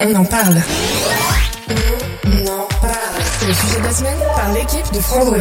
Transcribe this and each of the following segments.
On en parle. On en parle. C'est le sujet de la semaine par l'équipe de Frandroid.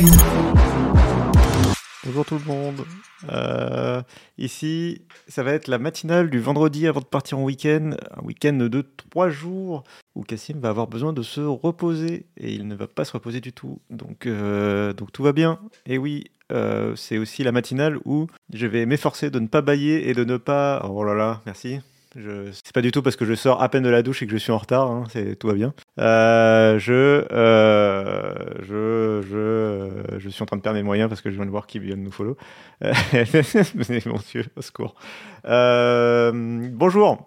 Bonjour tout le monde. Euh, ici, ça va être la matinale du vendredi avant de partir en week-end. Un week-end de trois jours où Cassim va avoir besoin de se reposer et il ne va pas se reposer du tout. Donc, euh, donc tout va bien. Et oui, euh, c'est aussi la matinale où je vais m'efforcer de ne pas bailler et de ne pas. Oh là là, merci. Je... C'est pas du tout parce que je sors à peine de la douche et que je suis en retard, hein, c'est... tout va bien. Euh, je, euh, je, je, je suis en train de perdre mes moyens parce que je viens de voir qui vient de nous follow. Euh, mon Dieu, au secours. Euh, bonjour.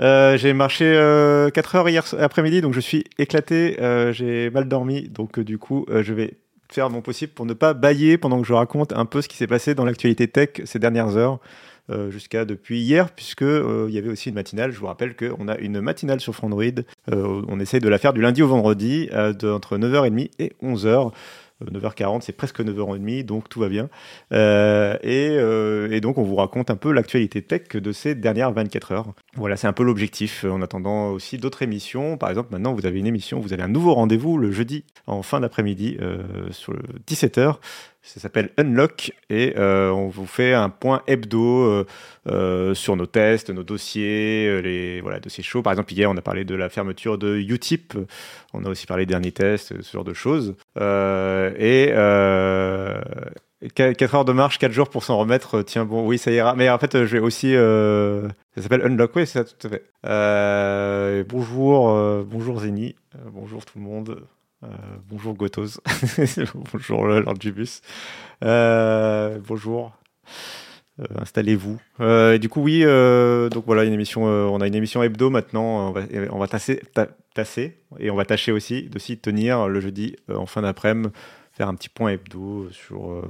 Euh, j'ai marché euh, 4 heures hier après-midi, donc je suis éclaté. Euh, j'ai mal dormi, donc euh, du coup, euh, je vais faire mon possible pour ne pas bailler pendant que je raconte un peu ce qui s'est passé dans l'actualité tech ces dernières heures. Euh, jusqu'à depuis hier, puisque euh, il y avait aussi une matinale. Je vous rappelle qu'on a une matinale sur Frandroid. Euh, on essaye de la faire du lundi au vendredi, entre 9h30 et 11h. 9h40, c'est presque 9h30, donc tout va bien. Et, donc, on vous raconte un peu l'actualité tech de ces dernières 24 heures. Voilà, c'est un peu l'objectif. En attendant aussi d'autres émissions. Par exemple, maintenant, vous avez une émission, vous avez un nouveau rendez-vous le jeudi en fin d'après-midi sur le 17h. Ça s'appelle Unlock et euh, on vous fait un point hebdo euh, euh, sur nos tests, nos dossiers, les voilà, dossiers chauds. Par exemple, hier, on a parlé de la fermeture de Utip. On a aussi parlé des derniers tests, ce genre de choses. et 4 heures de marche, 4 jours pour s'en remettre. Tiens, bon, oui, ça ira. Mais en fait, je vais aussi. ça s'appelle Unlock, oui, c'est ça, tout à fait. bonjour, bonjour Zeni. bonjour tout le monde. Euh, bonjour Gotos. bonjour Lord du bus. Euh, bonjour. Euh, installez-vous. du coup, oui, donc voilà, une émission, on a une émission hebdo maintenant. On va, tasser, ta, tasser, et on va tâcher aussi de s'y tenir le jeudi en fin d'après-midi, faire un petit point hebdo sur,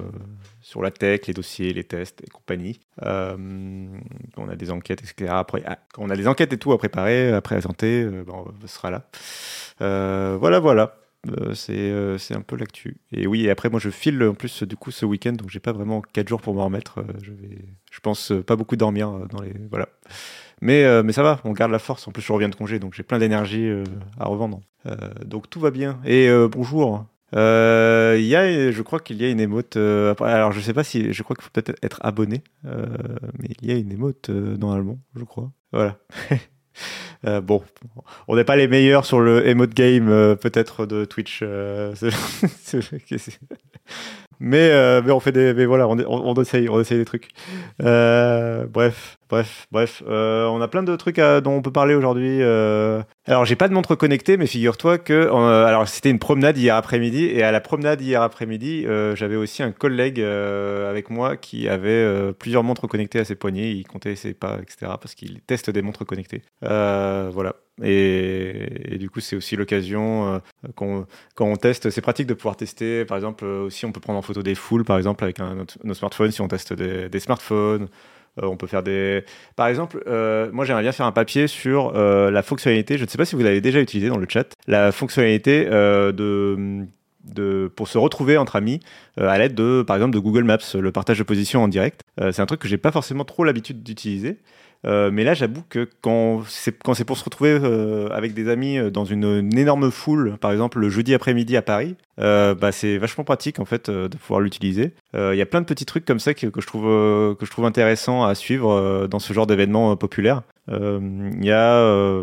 sur la tech, les dossiers, les tests et compagnie. on a des enquêtes, etc. Après, ah, on a des enquêtes et tout à préparer, à présenter, ben, on sera là. voilà, voilà. Euh, c'est euh, c'est un peu l'actu. Et oui, après, moi, je file en plus du coup ce week-end, donc j'ai pas vraiment 4 jours pour m'en remettre. Euh, je vais, je pense, pas beaucoup dormir dans les. Voilà. Mais, mais ça va, on garde la force. En plus, je reviens de congé, donc j'ai plein d'énergie à revendre. donc tout va bien. Et bonjour. Il y a, je crois qu'il y a une émote. alors, je sais pas si. Je crois qu'il faut peut-être être abonné. mais il y a une émote normalement, je crois. Voilà. Euh, bon, on n'est pas les meilleurs sur le emote game euh, peut-être de Twitch. Euh, mais, mais on fait des, mais voilà, on, on, on essaye, on essaye des trucs. Bref, bref, bref. Euh, on a plein de trucs à, dont on peut parler aujourd'hui. Euh. Alors, j'ai pas de montre connectée, mais figure-toi que, euh, alors c'était une promenade hier après-midi, et à la promenade hier après-midi, j'avais aussi un collègue avec moi qui avait plusieurs montres connectées à ses poignets. Il comptait ses pas, etc., parce qu'il teste des montres connectées. voilà. Et, du coup, c'est aussi l'occasion quand, on teste, c'est pratique de pouvoir tester. Par exemple, aussi, on peut prendre en photo des foules, par exemple, avec un, nos smartphones, si on teste des smartphones. Euh, on peut faire des. Par exemple, euh, moi, j'aimerais bien faire un papier sur euh, la fonctionnalité. Je ne sais pas si vous l'avez déjà utilisé dans le chat. La fonctionnalité de. Pour se retrouver entre amis à l'aide de, par exemple, de Google Maps, le partage de position en direct. C'est un truc que j'ai pas forcément trop l'habitude d'utiliser. Mais là, j'avoue que quand c'est pour se retrouver avec des amis dans une, énorme foule, par exemple le jeudi après-midi à Paris, euh, bah, c'est vachement pratique en fait de pouvoir l'utiliser. Il y a plein de petits trucs comme ça que, que je trouve que je trouve intéressant à suivre dans ce genre d'événements populaires. Il y a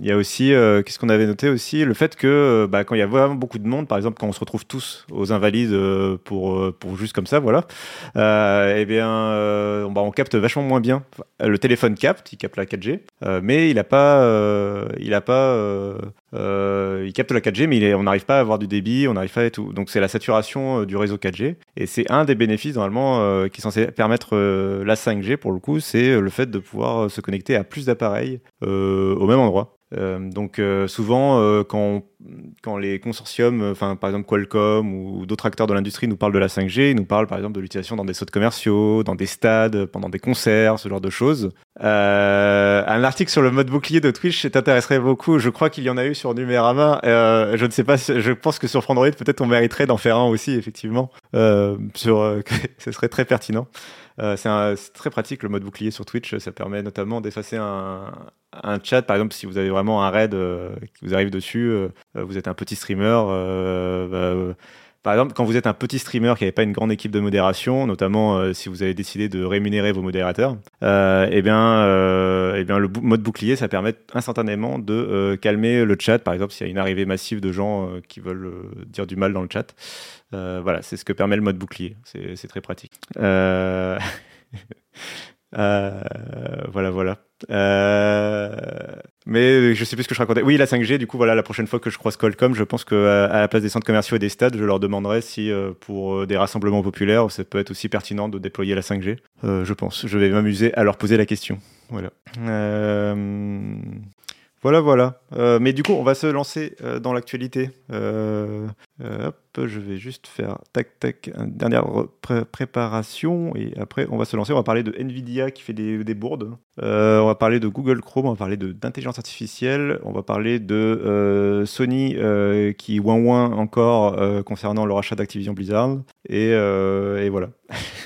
y a aussi qu'est-ce qu'on avait noté aussi? Le fait que bah, quand il y a vraiment beaucoup de monde, par exemple quand on se retrouve tous aux invalides pour pour juste comme ça, voilà, eh bien bah, on capte vachement moins bien le téléphone capte, il capte la 4G, euh, mais il a pas, euh, il a pas, euh, euh il capte la 4G, mais on n'arrive pas à avoir du débit, on n'arrive pas à tout. Donc c'est la saturation euh, du réseau 4G, et c'est un des bénéfices normalement qui est censé permettre la 5G pour le coup, c'est le fait de pouvoir se connecter à plus d'appareils au même endroit. donc souvent, quand, quand les consortiums, enfin par exemple Qualcomm ou d'autres acteurs de l'industrie nous parlent de la 5G, ils nous parlent par exemple de l'utilisation dans des sauts commerciaux, dans des stades, pendant des concerts, ce genre de choses. un article sur le mode bouclier de Twitch t'intéresserait beaucoup. Je crois qu'il y en a eu sur Numérama. je ne sais pas. je pense que sur Frandroid, peut-être on mériterait d'en faire un aussi, effectivement. sur, ce serait très pertinent. Euh, c'est très pratique le mode bouclier sur Twitch. Ça permet notamment d'effacer un, chat. Par exemple, si vous avez vraiment un raid euh, qui vous arrive dessus, euh, vous êtes un petit streamer. Bah, par exemple, quand vous êtes un petit streamer qui n'avait pas une grande équipe de modération, notamment si vous avez décidé de rémunérer vos modérateurs, eh bien, eh bien, le mode bouclier, ça permet instantanément de calmer le chat. Par exemple, s'il y a une arrivée massive de gens qui veulent dire du mal dans le chat, euh, voilà, c'est ce que permet le mode bouclier. C'est très pratique. Euh, euh, voilà, voilà. mais je sais plus ce que je racontais. Oui, la 5G, du coup, voilà, la prochaine fois que je croise Qualcomm, je pense qu'à à la place des centres commerciaux et des stades, je leur demanderai si pour des rassemblements populaires, ça peut être aussi pertinent de déployer la 5G. je pense. Je vais m'amuser à leur poser la question. Voilà. Voilà, voilà. Euh, mais du coup, on va se lancer euh, dans l'actualité. Euh, je vais juste faire tac tac dernière préparation et après on va se lancer. On va parler de Nvidia qui fait des, des bourdes. on va parler de Google Chrome. On va parler d'intelligence artificielle. On va parler de Sony qui ouin ouin encore concernant le rachat d'Activision Blizzard. Et voilà.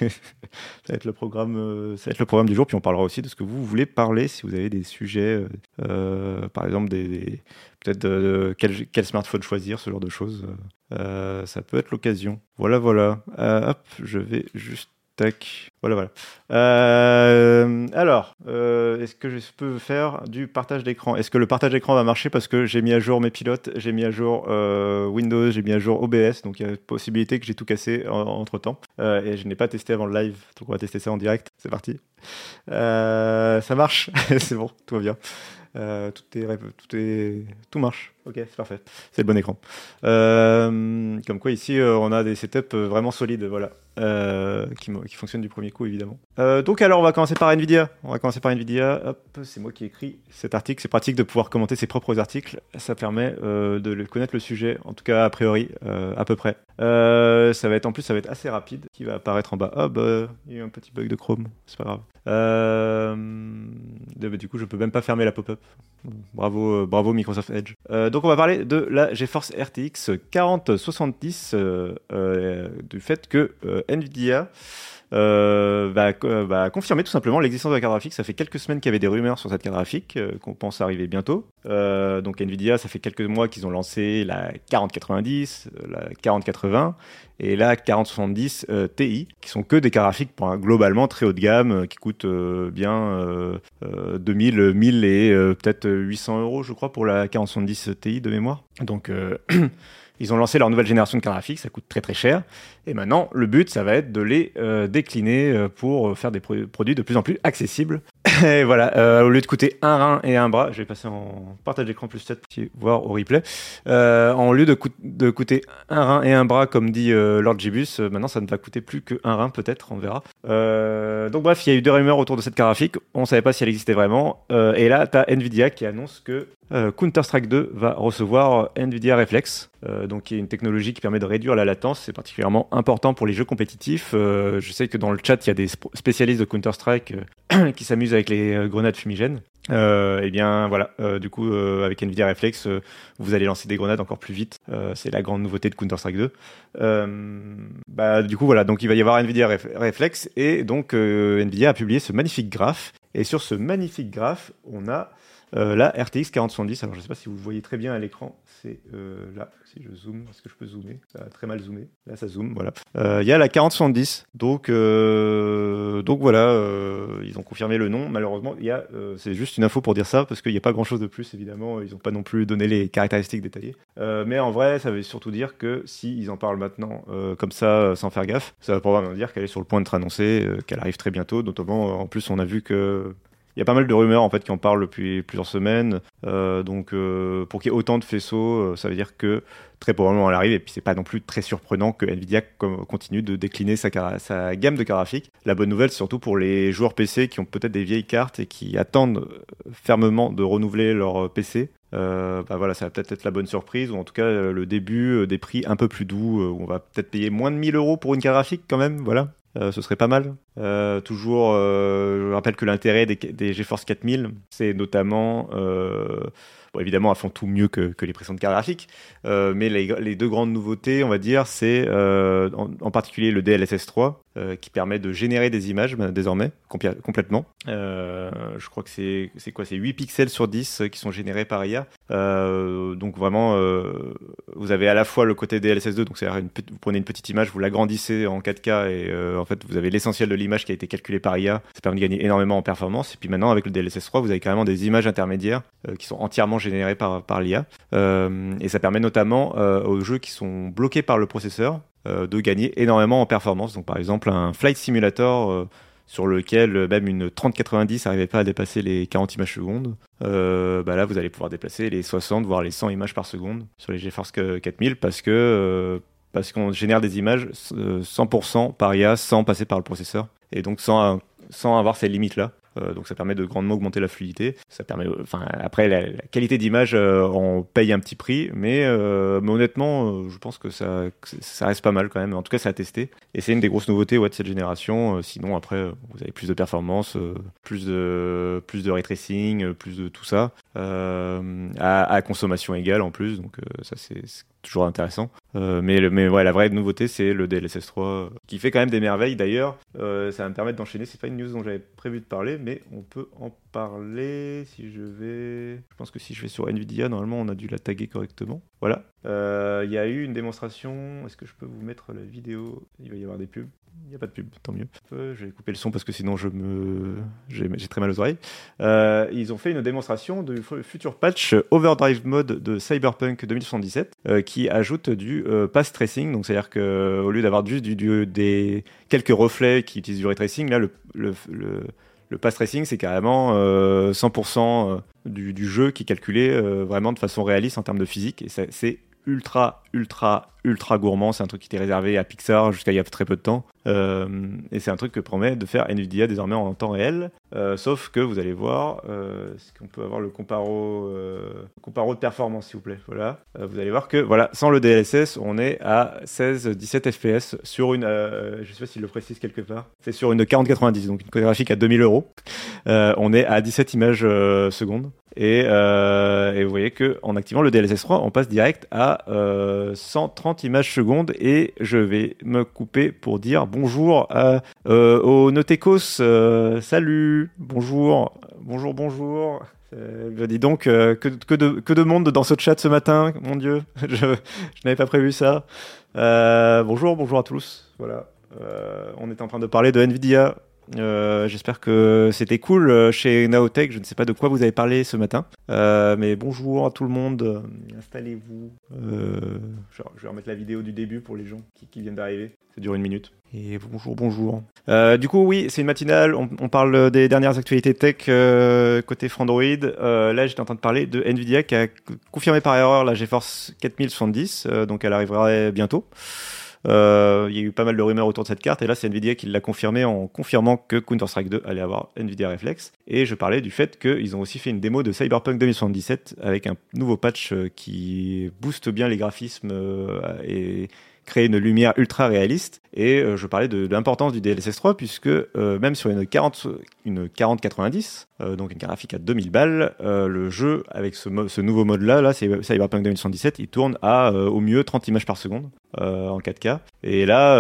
ça va être le programme, euh, ça va être le programme du jour. Puis on parlera aussi de ce que vous voulez parler, si vous avez des sujets, euh, euh, par exemple des, peut-être quel, smartphone choisir, ce genre de choses. ça peut être l'occasion. Voilà, voilà. hop, je vais juste Tac. Voilà, voilà. Euh, alors, euh, est-ce que je peux faire du partage d'écran? Est-ce que le partage d'écran va marcher? Parce que j'ai mis à jour mes pilotes, j'ai mis à jour euh, Windows, j'ai mis à jour OBS, donc il y a possibilité que j'ai tout cassé entre temps. et je n'ai pas testé avant le live, donc on va tester ça en direct. C'est parti. ça marche, c'est bon, tout va bien. tout, est, tout, est, tout marche. Ok, c'est parfait. C'est le bon écran. comme quoi, ici, on a des setups vraiment solides. Voilà. Euh, qui, qui, fonctionne du premier coup évidemment. Euh, donc alors on va commencer par Nvidia. On va commencer par Nvidia. Hop, c'est moi qui écris cet article. C'est pratique de pouvoir commenter ses propres articles. Ça permet euh, de connaître le sujet, en tout cas a priori, à peu près. ça va être en plus, ça va être assez rapide. Qui va apparaître en bas. Ah bah il y a eu un petit bug de Chrome. C'est pas grave. Bah, du coup je peux même pas fermer la pop-up. Bravo, bravo Microsoft Edge. donc on va parler de la GeForce RTX 4070 du fait que Nvidia euh, va, confirmer tout simplement l'existence de la carte graphique. Ça fait quelques semaines qu'il y avait des rumeurs sur cette carte graphique euh, qu'on pense arriver bientôt. Euh, donc Nvidia, ça fait quelques mois qu'ils ont lancé la 4090, la 4080 et la 4070 Ti, qui sont que des cartes graphiques pour globalement très haut de gamme, qui coûtent bien 2000, 1000 et peut-être 800 euros, je crois, pour la 4070 Ti de mémoire. Donc Ils ont lancé leur nouvelle génération de cartes graphiques, ça coûte très très cher. Et maintenant, le but, ça va être de les euh, décliner euh, pour faire des produits de plus en plus accessibles. et voilà, euh, au lieu de coûter un rein et un bras, je vais passer en partage d'écran plus 7 pour voir au replay. en lieu de, de, coûter un rein et un bras, comme dit Lord Gibus, maintenant ça ne va coûter plus qu'un rein peut-être, on verra. donc bref, il y a eu deux rumeurs autour de cette carte graphique. On ne savait pas si elle existait vraiment. et là, tu as Nvidia qui annonce que Counter-Strike 2 va recevoir Nvidia Reflex, donc qui est une technologie qui permet de réduire la latence. C'est particulièrement important pour les jeux compétitifs. Euh, je sais que dans le chat, il y a des spécialistes de Counter-Strike euh, qui s'amusent avec les euh, grenades fumigènes. et eh bien voilà, du coup avec Nvidia Reflex, vous allez lancer des grenades encore plus vite. c'est la grande nouveauté de Counter-Strike 2. bah, du coup voilà, donc il va y avoir Nvidia Reflex et donc Nvidia a publié ce magnifique graphe. Et sur ce magnifique graphe, on a la RTX 4070. Alors je ne sais pas si vous voyez très bien à l'écran, c'est là si je zoome, est-ce que je peux zoomer? Ça a très mal zoomé. Là, ça zoome, voilà. Euh, il y a la 4070. Donc, euh, donc voilà, euh, ils ont confirmé le nom. Malheureusement, il c'est juste une info pour dire ça, parce qu'il n'y a pas grand-chose de plus, évidemment. Ils n'ont pas non plus donné les caractéristiques détaillées. mais en vrai, ça veut surtout dire que s'ils en parlent maintenant comme ça, sans faire gaffe, ça va probablement dire qu'elle est sur le point d'être annoncée, qu'elle arrive très bientôt. Notamment, en plus, on a vu que il y a pas mal de rumeurs en fait qui en parlent depuis plusieurs semaines. Euh, donc euh, pour qu'il y ait autant de faisceaux, euh, ça veut dire que très probablement elle arrive. Et puis c'est pas non plus très surprenant que Nvidia continue de décliner sa, gamme de cartes graphiques. La bonne nouvelle, surtout pour les joueurs PC qui ont peut-être des vieilles cartes et qui attendent fermement de renouveler leur PC. Bah voilà, ça va peut-être être la bonne surprise, ou en tout cas le début des prix un peu plus doux, où on va peut-être payer moins de 1000 euros pour une carte graphique quand même, voilà. Ce serait pas mal. toujours, je rappelle que l'intérêt des, des, GeForce 4000, c'est notamment Évidemment, elles font tout mieux que, les précédentes cartes graphiques, euh, mais les, deux grandes nouveautés, on va dire, c'est euh, en, particulier le DLSS 3, euh, qui permet de générer des images ben, désormais, complètement. je crois que c'est quoi? C'est 8 pixels sur 10 qui sont générés par IA. donc vraiment, vous avez à la fois le côté DLSS 2, donc c'est vous prenez une petite image, vous l'agrandissez en 4K et en fait vous avez l'essentiel de l'image qui a été calculée par IA. Ça permet de gagner énormément en performance. Et puis maintenant avec le DLSS 3, vous avez carrément des images intermédiaires qui sont entièrement générés par, par l'IA. Euh, et ça permet notamment euh, aux jeux qui sont bloqués par le processeur euh, de gagner énormément en performance. Donc par exemple un Flight Simulator sur lequel même une 3090 n'arrivait pas à dépasser les 40 images secondes, bah là vous allez pouvoir déplacer les 60 voire les 100 images par seconde sur les GeForce 4000 parce que parce qu'on génère des images 100% par IA sans passer par le processeur et donc sans sans avoir ces limites là. Euh, donc ça permet de grandement augmenter la fluidité. Ça permet, enfin après la, qualité d'image, euh, on paye un petit prix, mais, euh, honnêtement, je pense que ça, reste pas mal quand même. En tout cas, ça a testé. Et c'est une des grosses nouveautés de cette génération. sinon, après, vous avez plus de performance, plus de plus de plus de tout ça à, consommation égale en plus. Donc ça c'est toujours intéressant. Euh, mais mais ouais, la vraie nouveauté, c'est le DLSS 3 euh, qui fait quand même des merveilles. D'ailleurs, euh, ça va me permettre d'enchaîner. C'est pas une news dont j'avais prévu de parler, mais on peut en parler si je vais. Je pense que si je vais sur Nvidia, normalement, on a dû la taguer correctement. Voilà. Il y a eu une démonstration. Est-ce que je peux vous mettre la vidéo? Il va y avoir des pubs. Il n'y a pas de pub, tant mieux. Euh, je vais couper le son parce que sinon je me... j'ai très mal aux oreilles. Euh, ils ont fait une démonstration du futur patch Overdrive Mode de Cyberpunk 2077 euh, qui ajoute du pass tracing. Donc c'est-à-dire qu'au lieu d'avoir juste du, des quelques reflets qui utilisent du ray tracing, là le, le, le, pass tracing c'est carrément 100% du, du, jeu qui est calculé vraiment de façon réaliste en termes de physique. Et c'est ultra, ultra, ultra gourmand. C'est un truc qui était réservé à Pixar jusqu'à il y a très peu de temps. Euh, et c'est un truc que promet de faire Nvidia désormais en temps réel. Euh, sauf que vous allez voir, euh, est-ce qu'on peut avoir le comparo, comparo de performance s'il vous plaît? Voilà. vous allez voir que voilà, sans le DLSS, on est à 16-17 FPS sur une, je sais pas s'il le précise quelque part, c'est sur une 4090, donc une code graphique à 2000 euros. on est à 17 images secondes. Et, et, vous voyez que en activant le DLSS 3, on passe direct à 130 images secondes. Et je vais me couper pour dire bonjour à, euh, aux Notekos. Euh, salut, bonjour, bonjour, bonjour. Euh, dis donc, que, de, monde dans ce chat ce matin, mon Dieu, je, je n'avais pas prévu ça. bonjour, bonjour à tous. Voilà, on est en train de parler de Nvidia. J'espère que c'était cool chez Naotech. Je ne sais pas de quoi vous avez parlé ce matin, mais bonjour à tout le monde. Installez-vous. je vais remettre la vidéo du début pour les gens qui, viennent d'arriver. Ça dure une minute. Et bonjour, bonjour. Euh, du coup, oui, c'est une matinale. On, parle des dernières actualités tech euh, côté Frandroid. Euh, là, j'étais en train de parler de Nvidia qui a confirmé par erreur la GeForce 4070, donc elle arrivera bientôt. Il y a eu pas mal de rumeurs autour de cette carte, et là, c'est Nvidia qui l'a confirmé en confirmant que Counter-Strike 2 allait avoir Nvidia Reflex. Et je parlais du fait qu'ils ont aussi fait une démo de Cyberpunk 2077 avec un nouveau patch qui booste bien les graphismes et créer une lumière ultra réaliste. Et euh, je parlais de, l'importance du DLSS 3 puisque euh, même sur une 40 une 40 90, euh, donc une graphique à 2000 balles, le jeu avec ce, nouveau mode là, Cyberpunk 2077, il tourne à au mieux 30 images par seconde en 4K. Et là,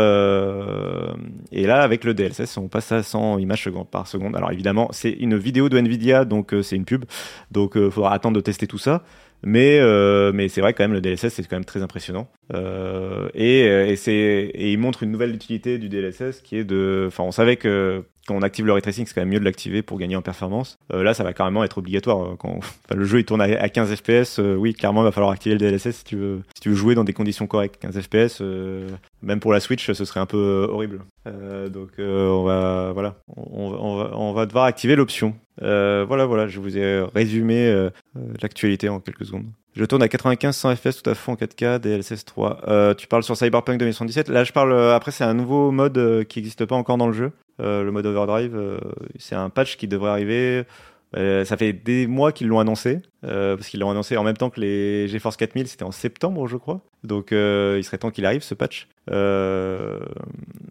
et là avec le DLSS, on passe à 100 images par seconde. Alors évidemment, c'est une vidéo de Nvidia, donc c'est une pub, donc il faudra attendre de tester tout ça. Mais, euh, mais c'est vrai quand même le DLSS c'est quand même très impressionnant. Euh, et, et c'est et il montre une nouvelle utilité du DLSS qui est de enfin on savait que quand on active le ray tracing, c'est quand même mieux de l'activer pour gagner en performance. Euh, là, ça va carrément être obligatoire. Quand enfin, le jeu il tourne à 15 FPS, oui, clairement, il va falloir activer le DLSS si tu veux, si tu veux jouer dans des conditions correctes. 15 FPS, même pour la Switch, ce serait un peu horrible. donc, on va, voilà, on, on, va, on va devoir activer l'option. voilà, voilà, je vous ai résumé l'actualité en quelques secondes. Je tourne à 95 100 FPS tout à fond en 4K, DLSS 3. Euh, tu parles sur Cyberpunk 2077. Là, je parle. Euh, après, c'est un nouveau mode euh, qui n'existe pas encore dans le jeu. le mode Overdrive, c'est un patch qui devrait arriver euh, ça fait des mois qu'ils l'ont annoncé, euh, parce qu'ils l'ont annoncé en même temps que les GeForce 4000, c'était en septembre, je crois. Donc euh, il serait temps qu'il arrive ce patch.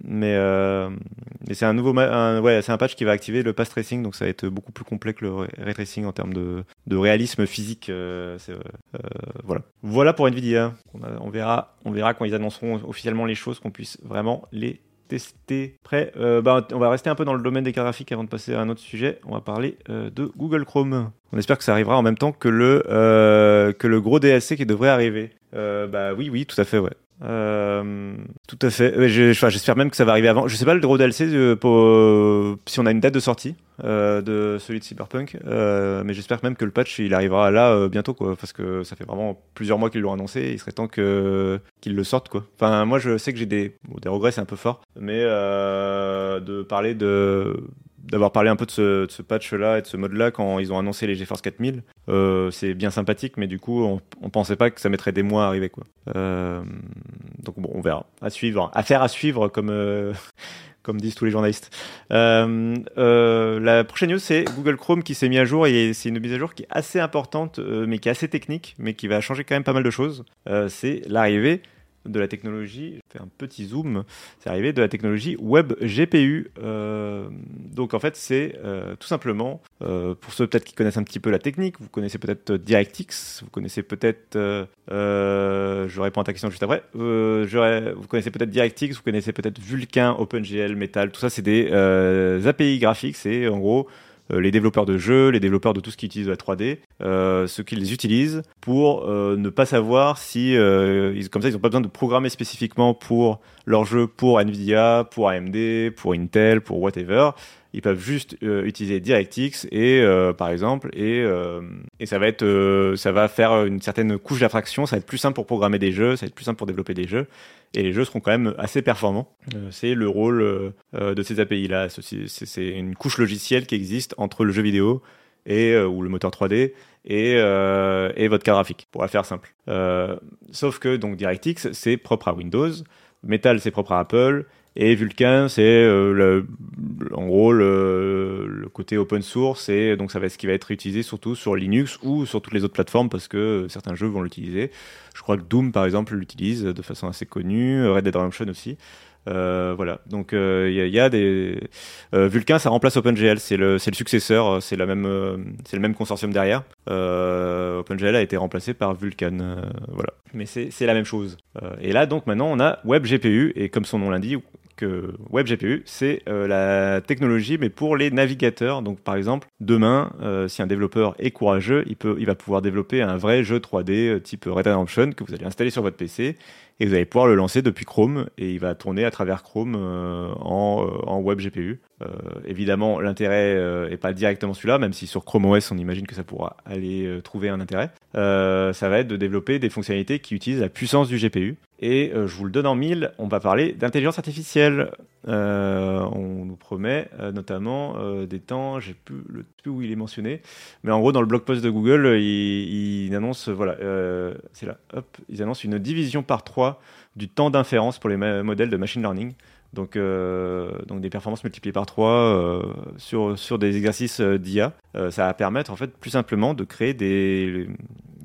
mais mais c'est un nouveau, ouais, c'est un patch qui va activer le pass tracing, donc ça va être beaucoup plus complet que le ray tracing en termes de, de réalisme physique. voilà. Voilà pour Nvidia. On, verra, on verra quand ils annonceront officiellement les choses, qu'on puisse vraiment les tester. Prêt euh, bah, On va rester un peu dans le domaine des cartes graphiques avant de passer à un autre sujet. On va parler euh, de Google Chrome. On espère que ça arrivera en même temps que le, euh, gros DLC qui devrait arriver. bah oui, oui, tout à fait, ouais. Tout à fait. J'espère même que ça va arriver avant. Je sais pas le gros DLC pour, si on a une date de sortie euh, de celui de Cyberpunk, euh, mais j'espère même que le patch il arrivera là euh, bientôt quoi, parce que ça fait vraiment plusieurs mois qu'ils l'ont annoncé. Il serait temps que qu'ils le sortent quoi. Enfin moi je sais que j'ai des des regrets c'est un peu fort, mais de parler de d'avoir parlé un peu de ce, patch-là et de ce mode-là quand ils ont annoncé les GeForce 4000. Euh, c'est bien sympathique, mais du coup, on, on pensait pas que ça mettrait des mois à arriver. Quoi. Donc bon, on verra. À suivre. Affaire à suivre, comme, comme disent tous les journalistes. la prochaine news, c'est Google Chrome qui s'est mis à jour et c'est une mise à jour qui est assez importante, mais qui est assez technique, mais qui va changer quand même pas mal de choses. c'est l'arrivée de la technologie, je fais un petit zoom, c'est arrivé de la technologie Web GPU. Euh, donc en fait, c'est euh, tout simplement, euh, pour ceux peut-être qui connaissent un petit peu la technique, vous connaissez peut-être DirectX, vous connaissez peut-être, je réponds à ta question juste après, vous connaissez peut-être DirectX, vous connaissez peut-être Vulkan, OpenGL, Metal, tout ça c'est des API graphiques, c'est en gros les développeurs de jeux, les développeurs de tout ce qui utilise la 3D, euh, ceux qui les utilisent pour euh, ne pas savoir si, ils, comme ça, ils n'ont pas besoin de programmer spécifiquement pour leur jeu, pour Nvidia, pour AMD, pour Intel, pour whatever ils peuvent juste utiliser DirectX et par exemple et, et ça va être ça va faire une certaine couche d'abstraction ça va être plus simple pour programmer des jeux ça va être plus simple pour développer des jeux et les jeux seront quand même assez performants. Euh, c'est le rôle euh, de ces API-là. C'est une couche logicielle qui existe entre le jeu vidéo et, euh, ou le moteur 3D et, et votre carte graphique, pour la faire simple. sauf que donc DirectX, c'est propre à Windows, Metal, c'est propre à Apple, et Vulkan, c'est en gros le, côté open source, et donc ça va être ce qui va être utilisé surtout sur Linux ou sur toutes les autres plateformes parce que certains jeux vont l'utiliser. Je crois que Doom, par exemple, l'utilise de façon assez connue, Red Dead Redemption aussi. Euh, voilà, donc il euh, y, a des euh, Vulkan, ça remplace OpenGL, c'est le le successeur, c'est la le même consortium derrière. OpenGL a été remplacé par Vulkan, voilà, mais c'est la même chose. et là donc maintenant on a WebGPU et comme son nom l'indique, que WebGPU, c'est euh, la technologie, mais pour les navigateurs. Donc, par exemple, demain, euh, si un développeur est courageux, il, va pouvoir développer un vrai jeu 3D euh, type Red Dead Redemption que vous allez installer sur votre PC et vous allez pouvoir le lancer depuis Chrome et il va tourner à travers Chrome en, en web GPU. Euh, évidemment, l'intérêt est pas directement celui-là, même si sur Chrome OS on imagine que ça pourra aller trouver un intérêt. ça va être de développer des fonctionnalités qui utilisent la puissance du GPU. Et je vous le donne en mille, on va parler d'intelligence artificielle. on nous promet notamment des temps, j'ai plus le plus où il est mentionné, mais en gros dans le blog post de Google, il, il annonce voilà, c'est là, hop, ils annoncent une division par trois du temps d'inférence pour les modèles de machine learning. Donc, euh, donc des performances multipliées par 3 euh, sur, sur des exercices euh, d'IA. ça va permettre en fait plus simplement de créer des,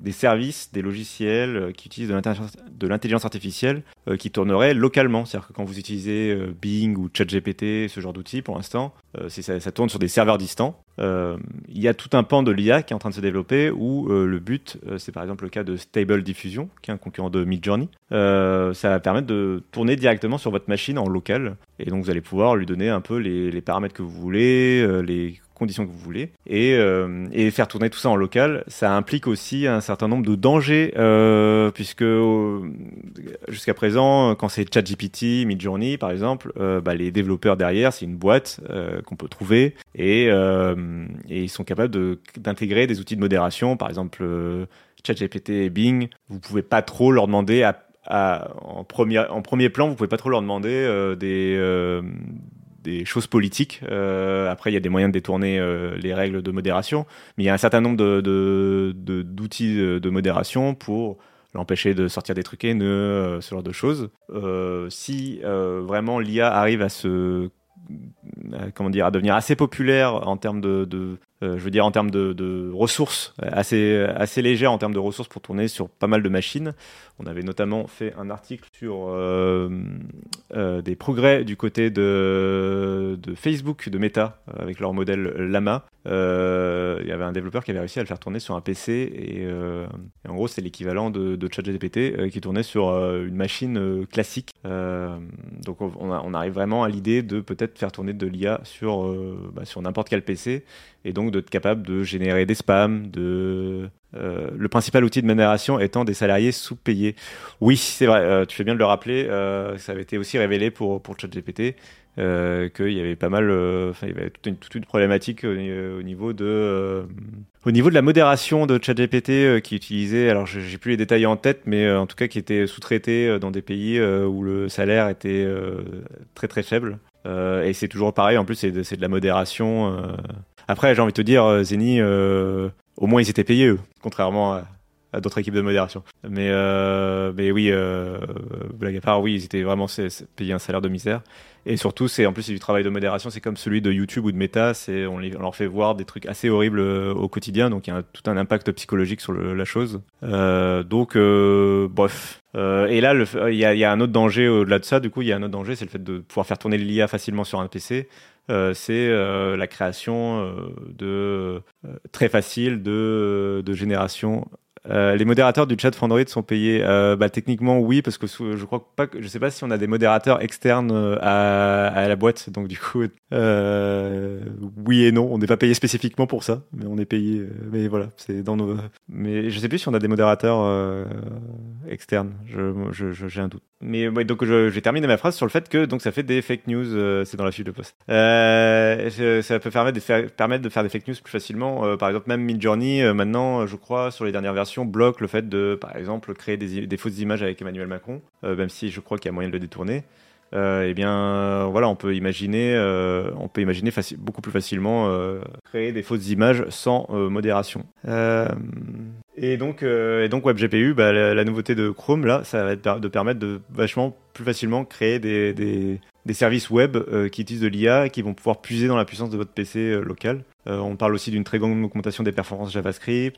des services, des logiciels qui utilisent de l'intelligence artificielle qui tourneraient localement. C'est-à-dire que quand vous utilisez Bing ou ChatGPT, ce genre d'outils pour l'instant, ça, ça, tourne sur des serveurs distants. il y a tout un pan de l'IA qui est en train de se développer où le but, c'est par exemple le cas de Stable Diffusion, qui est un concurrent de Midjourney. ça va permettre de tourner directement sur votre machine en local. Et donc vous allez pouvoir lui donner un peu les, les paramètres que vous voulez, les conditions que vous voulez. Et, euh, et faire tourner tout ça en local, ça implique aussi un certain nombre de dangers, euh, puisque euh, jusqu'à présent, quand c'est ChatGPT, Midjourney par exemple, bah, les développeurs derrière, c'est une boîte qu'on peut trouver et, ils sont capables d'intégrer des outils de modération, par exemple ChatGPT et Bing. Vous pouvez pas trop leur demander à, en, premier, en premier plan, vous pouvez pas trop leur demander des, des choses politiques. Euh, après, il y a des moyens de détourner euh, les règles de modération, mais il y a un certain nombre d'outils de, modération pour l'empêcher de sortir des trucs haineux, euh, ce genre de choses. Euh, si vraiment l'IA arrive à se comment dire à devenir assez populaire en termes de, je veux dire en termes de, ressources euh, assez assez en termes de ressources pour tourner sur pas mal de machines. On avait notamment fait un article sur euh, euh, des progrès du côté de, de Facebook, de Meta, euh, avec leur modèle Lama. Euh, il y avait un développeur qui avait réussi à le faire tourner sur un PC et, euh, en gros c'est l'équivalent de, ChatGPT euh, qui tournait sur euh, une machine euh, classique. Euh, donc on, arrive vraiment à l'idée de peut-être faire tourner de l'IA sur, euh, bah, sur n'importe quel PC et donc d'être capable de générer des spams, euh, le principal outil de modération étant des salariés sous-payés. Oui, c'est vrai, euh, tu fais bien de le rappeler, euh, ça avait été aussi révélé pour, pour ChatGPT, qu'il y avait pas mal, il y avait toute une, problématique au, ni- au niveau de, au niveau de la modération de ChatGPT qui utilisait, alors j'ai plus les détails en tête, mais en tout cas qui était sous-traité dans des pays où le salaire était très très faible. Et c'est toujours pareil, en plus c'est de la modération. Après, j'ai envie de te dire, euh, Zeni, euh, au moins ils étaient payés eux, contrairement à, d'autres équipes de modération. Mais, euh, mais oui, blague à part, oui, ils étaient vraiment payés un salaire de misère. Et surtout, c'est en plus c'est du travail de modération, c'est comme celui de YouTube ou de Meta, c'est on, leur fait voir des trucs assez horribles au quotidien, donc il y a tout un impact psychologique sur la chose. Donc, euh, bref. Et là, il y a un autre danger au-delà de ça. Du coup, il y a un autre danger, c'est le fait de pouvoir faire tourner l'IA facilement sur un PC. Euh, c'est euh, la création euh, de très facile de, de génération. Euh, les modérateurs du chat Android sont payés. Euh, bah, techniquement, oui, parce que je crois pas que je sais pas si on a des modérateurs externes euh, à, la boîte. Donc du coup, oui et non, on n'est pas payé spécifiquement pour ça, mais on est payé. mais voilà, c'est dans nos. Mais je sais plus si on a des modérateurs externes. Je, j'ai un doute. Mais ouais, donc j'ai terminé ma phrase sur le fait que donc ça fait des fake news. c'est dans la fiche de poste. Ça peut permettre de faire permettre de faire des fake news plus facilement. Par exemple, même Midjourney maintenant, je crois, sur les dernières versions, bloque le fait de, par exemple, créer des, des fausses images avec Emmanuel Macron, euh, même si je crois qu'il y a moyen de le détourner. Euh, eh bien, voilà, on peut imaginer, euh, on peut imaginer beaucoup plus facilement euh, créer des fausses images sans modération. Et donc, donc WebGPU, bah, la, nouveauté de Chrome là, ça va être de permettre de vachement plus facilement créer des, des services web euh, qui utilisent de l'IA et qui vont pouvoir puiser dans la puissance de votre PC euh, local. Euh, on parle aussi d'une très grande augmentation des performances JavaScript.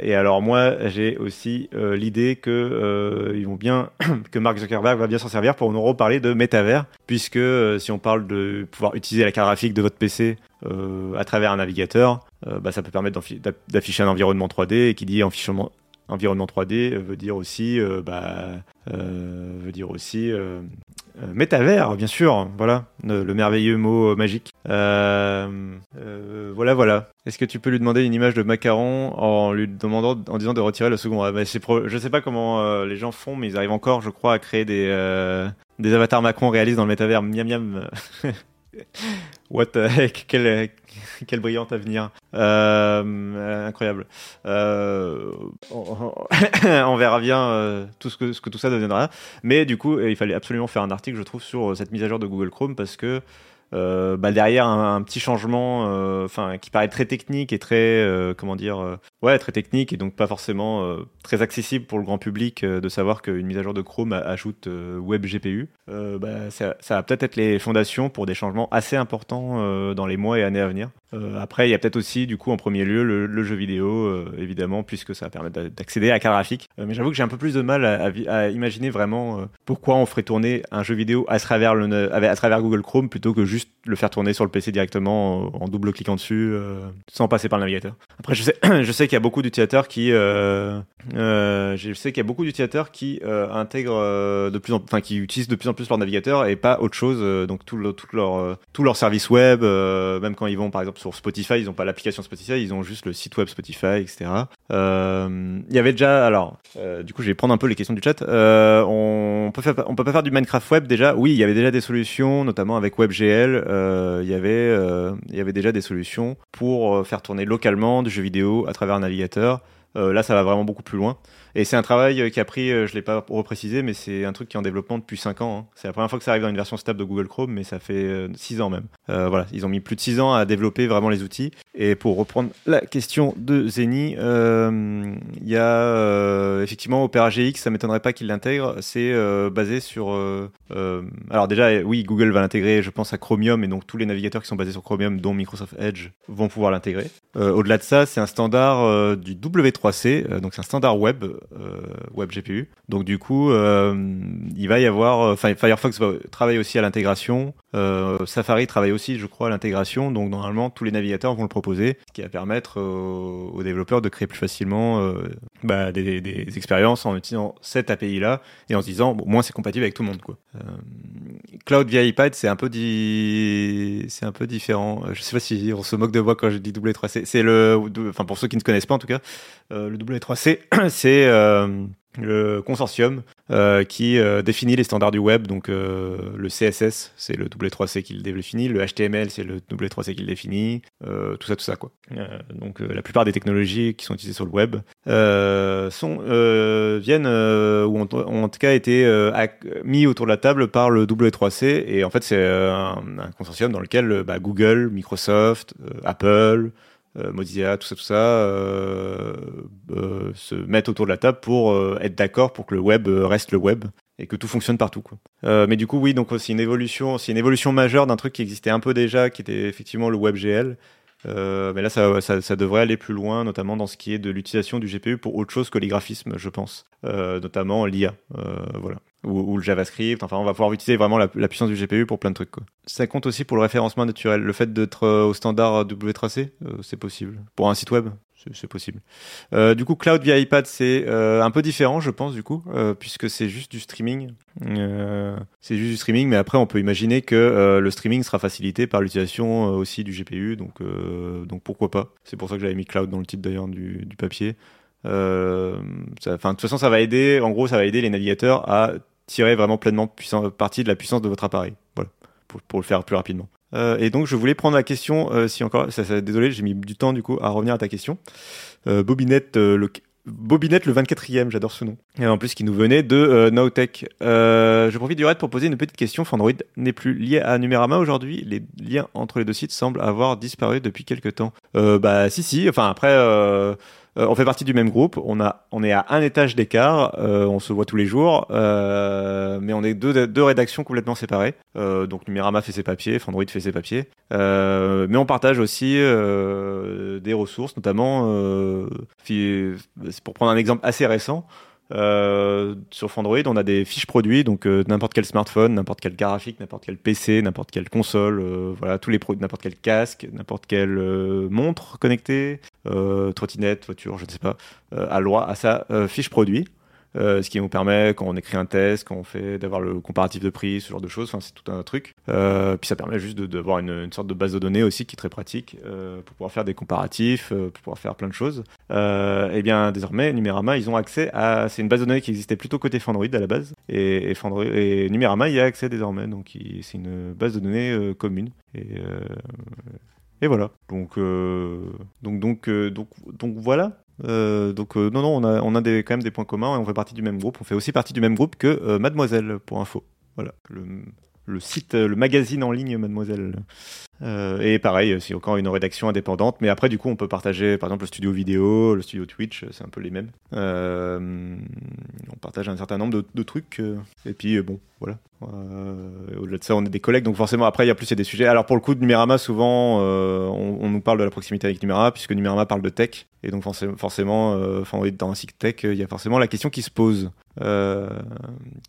Et alors moi, j'ai aussi l'idée que ils vont bien, que Mark Zuckerberg va bien s'en servir pour nous reparler de métavers, puisque si on parle de pouvoir utiliser la carte graphique de votre PC à travers un navigateur, bah, ça peut permettre d'afficher un environnement 3D et qui dit environnement environnement 3D veut dire aussi euh, bah, euh, veut dire aussi euh, métavers, bien sûr, voilà, le, le merveilleux mot magique. Voilà, voilà. Est-ce que tu peux lui demander une image de macaron en lui demandant, en disant de retirer le second Ah, bah, Je sais pas comment les gens font, mais ils arrivent encore, je crois, à créer des, des avatars Macron réalistes dans le métavers. Miam miam. What the heck? quel brillant avenir. Euh, euh, incroyable. Euh, on, verra bien tout ce que, ce que tout ça deviendra. Mais du coup, il fallait absolument faire un article, je trouve, sur cette mise à jour de Google Chrome parce que euh, bah, derrière un, petit changement, euh, enfin qui paraît très technique et très, euh, comment dire, ouais, très technique et donc pas forcément très accessible pour le grand public de savoir qu'une mise à jour de Chrome ajoute Web GPU. Bah, ça, va peut-être être les fondations pour des changements assez importants dans les mois et années à venir. Après, il y a peut-être aussi, du coup, en premier lieu, le, jeu vidéo, évidemment, puisque ça d'a- d'accéder à la graphique. Mais j'avoue que j'ai un peu plus de mal à, imaginer vraiment pourquoi on ferait tourner un jeu vidéo à travers, à travers Google Chrome plutôt que juste juste le faire tourner sur le PC directement en, en double cliquant dessus, euh, sans passer par le navigateur. Après, je sais, je sais qu'il y a beaucoup d'utilisateurs qui, euh, euh, je sais qu'il y a beaucoup d'utilisateurs qui intègrent de plus en, enfin qui utilisent de plus en plus leur navigateur et pas autre chose. donc tout, le, tout leur tout leur service web, même quand ils vont par exemple sur Spotify, ils n'ont pas l'application Spotify, ils ont juste le site web Spotify, etc. Il y avait déjà, alors, du coup, je vais prendre un peu les questions du chat. On peut faire, on peut pas faire du Minecraft web déjà? Oui, il y avait déjà des solutions, notamment avec WebGL. Euh, il y avait, euh, il y avait déjà des solutions pour euh, faire tourner localement du jeu vidéo à travers un navigateur. Là, ça va vraiment beaucoup plus loin. Et c'est un travail euh, qui a pris, euh, je l'ai pas reprécisé, mais c'est un truc qui est en développement depuis 5 ans. hein. C'est la première fois que ça arrive dans une version stable de Google Chrome, mais ça fait 6 ans même. Euh, voilà, ils ont mis plus de 6 ans à développer vraiment les outils. Et pour reprendre la question de Zeni, euh, il y a euh, effectivement Opera GX, ça m'étonnerait pas qu'il l'intègre. C'est euh, basé sur. euh, euh, alors déjà, euh, oui, Google va l'intégrer, je pense à Chromium, et donc tous les navigateurs qui sont basés sur Chromium, dont Microsoft Edge, vont pouvoir l'intégrer. Euh, Au-delà de ça, c'est un standard euh, du W3C, euh, donc c'est un standard web, euh, web GPU. Donc du coup, euh, il va y avoir, euh, Firefox va travailler aussi à l'intégration, euh, Safari travaille aussi, je crois, à l'intégration. Donc normalement, tous les navigateurs vont le proposer, ce qui va permettre aux, développeurs de créer plus facilement euh, bah, des, expériences en utilisant cette API-là et en se disant, bon, au moins c'est compatible avec tout le monde. Euh, Cloud via iPad, c'est un peu c'est différent. Je sais pas si on se moque de moi quand je dis W3C. C'est le, enfin pour ceux qui ne connaissent pas en tout cas, le W3C, c'est euh, le consortium euh, qui euh, définit les standards du web. Donc euh, le CSS, c'est le W3C qui le définit. Le HTML, c'est le W3C qui le définit. Euh, tout ça, tout ça quoi. Euh, donc euh, la plupart des technologies qui sont utilisées sur le web euh, sont euh, viennent euh, ou ont, en tout cas été euh, mis autour de la table par le W3C. Et en fait, c'est euh, un, consortium dans lequel euh, bah, Google, Microsoft, euh, Apple euh, Mozilla, tout ça, tout ça, euh, euh, se mettent autour de la table pour euh, être d'accord pour que le web euh, reste le web et que tout fonctionne partout. Euh, mais du coup, oui, donc c'est une évolution, c'est une évolution majeure d'un truc qui existait un peu déjà, qui était effectivement le WebGL. Euh, mais là, ça, devrait aller plus loin, notamment dans ce qui est de l'utilisation du GPU pour autre chose que les graphismes, je pense, euh, notamment l'IA, euh, voilà, ou, ou le JavaScript. Enfin, on va pouvoir utiliser vraiment la, puissance du GPU pour plein de trucs. Quoi. Ça compte aussi pour le référencement naturel. Le fait d'être au standard W3C, euh, c'est possible. Pour un site web, c'est- possible. Euh, du coup, cloud via iPad, c'est euh, un peu différent, je pense, du coup, euh, puisque c'est juste du streaming. C'est juste du streaming, mais après, on peut imaginer que le streaming sera facilité par l'utilisation aussi du GPU, donc, donc pourquoi pas. C'est pour ça que j'avais mis cloud dans le titre d'ailleurs du, du papier. De toute façon, ça va aider. En gros, ça va aider les navigateurs à tirer vraiment pleinement partie de la puissance de votre appareil. Voilà, pour, pour le faire plus rapidement. Euh, et donc, je voulais prendre la question, euh, si encore, ça, désolé, j'ai mis du temps du coup à revenir à ta question. Euh, Bobinette, euh, le, Bobinette le 24e, j'adore ce nom. Et en plus, qui nous venait de euh, Nowtech. Je profite du raid pour poser une petite question. Fandroid n'est plus lié à Numérama aujourd'hui. Les liens entre les deux sites semblent avoir disparu depuis quelques temps. Bah, si, si. Enfin, après, euh, on fait partie du même groupe. On a, on est à un étage d'écart. Euh, on se voit tous les jours, euh, mais on est deux, deux rédactions complètement séparées. Donc Numérama fait ses papiers, Fandroid fait ses papiers, mais on partage aussi des ressources, notamment, pour prendre un exemple assez récent. Euh, sur Fandroid, on a des fiches produits, donc euh, n'importe quel smartphone, n'importe quel graphique, n'importe quel PC, n'importe quelle console, euh, voilà, tous les produits, n'importe quel casque, n'importe quelle montre connectée, trottinette, voiture, je ne sais pas, le droit à sa fiche produit. Euh, ce qui nous permet, quand on écrit un test, quand on fait, d'avoir le comparatif de prix, ce genre de choses. Enfin, c'est tout un truc. Euh, puis ça permet juste d'avoir une, une sorte de base de données aussi qui est très pratique euh, pour pouvoir faire des comparatifs, pour pouvoir faire plein de choses. Et bien, désormais, Numérama, ils ont accès à. C'est une base de données qui existait plutôt côté Fandroid à la base. Et, et, Fandroid, et Numérama y a accès désormais. Donc, c'est une base de données commune. Et. et voilà. Donc, donc, donc, donc, donc voilà. Euh, donc euh, non, non, on a, quand même des points communs et on fait partie du même groupe. On fait aussi partie du même groupe que euh, Mademoiselle, pour info. Voilà, le site, euh, le magazine en ligne Mademoiselle. Euh, et pareil, c'est encore une rédaction indépendante, mais après du coup on peut partager par exemple le studio vidéo, le studio Twitch, c'est un peu les mêmes. Euh, on partage un certain nombre de, trucs, euh, et puis euh, bon, voilà. Euh, Au-delà de ça, on est des collègues, donc forcément après il y a plus il des sujets. Alors pour le coup de Numérama, souvent euh, on, nous parle de la proximité avec Numérama, puisque Numérama parle de tech, et donc forcément, euh, dans un site tech, il y a forcément la question qui se pose. Euh,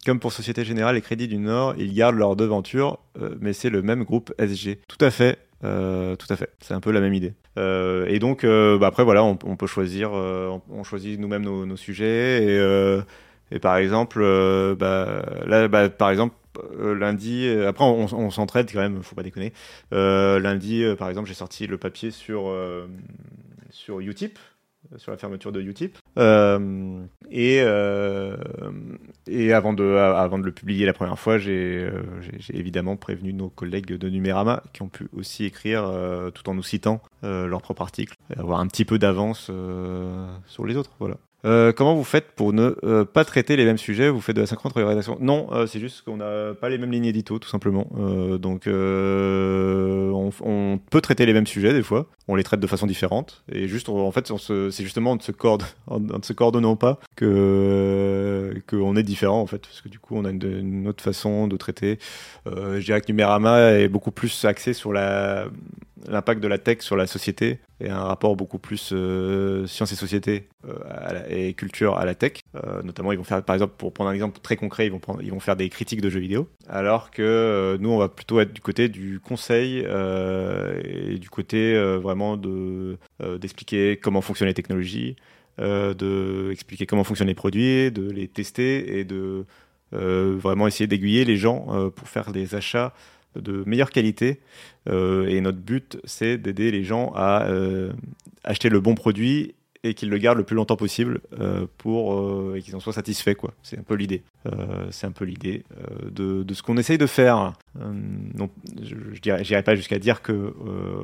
comme pour Société Générale et Crédit du Nord, ils gardent leur devanture, euh, mais c'est le même groupe SG. Tout à fait. Euh, tout à fait, c'est un peu la même idée. Et donc, bah après, voilà, on, peut choisir, on, choisit nous-mêmes nos, sujets. Et, par exemple, bah, là, bah, par exemple, lundi, après, on, on s'entraide quand même, faut pas déconner. Lundi, par exemple, j'ai sorti le papier sur, sur Utip, sur la fermeture de Utip. Euh, et, euh, et avant de, avant de le publier la première fois, j'ai euh, j'ai- évidemment prévenu nos collègues de Numérama qui ont pu aussi écrire tout en nous citant leur propre article avoir un petit peu d'avance sur les autres. Voilà. Euh, comment vous faites pour ne euh, pas traiter les mêmes sujets? Vous faites de la synchrone entre les rédactions? Non, euh, c'est juste qu'on n'a pas les mêmes lignes édito, tout simplement. Donc, on, peut traiter les mêmes sujets des fois. On les traite de façon différente. Et juste, on- en fait, c'est justement en ne se, coordonnant pas que qu'on est différent, en fait. Parce que du coup, on a une, autre façon de traiter. Je dirais que Numérama est beaucoup plus axé sur la l'impact de la tech sur la société et un rapport beaucoup plus euh, sciences et société euh, et culture à la tech. Euh, notamment, ils vont faire, par exemple, pour prendre un exemple très concret, ils vont, ils vont faire des critiques de jeux vidéo, alors que nous, on va plutôt être du côté du conseil et du côté vraiment de d'expliquer comment fonctionnent les technologies, de comment fonctionnent les produits, de les tester et de vraiment essayer d'aiguiller les gens pour faire des achats de meilleure qualité. Euh, et notre but, c'est d'aider les gens à euh, acheter le bon produit et qu'ils le gardent le plus longtemps possible euh, pour euh, et qu'ils en soient satisfaits quoi. C'est un peu l'idée. Euh, c'est un peu l'idée de, ce qu'on essaye de faire. Je, je dirais, j'irai pas jusqu'à dire que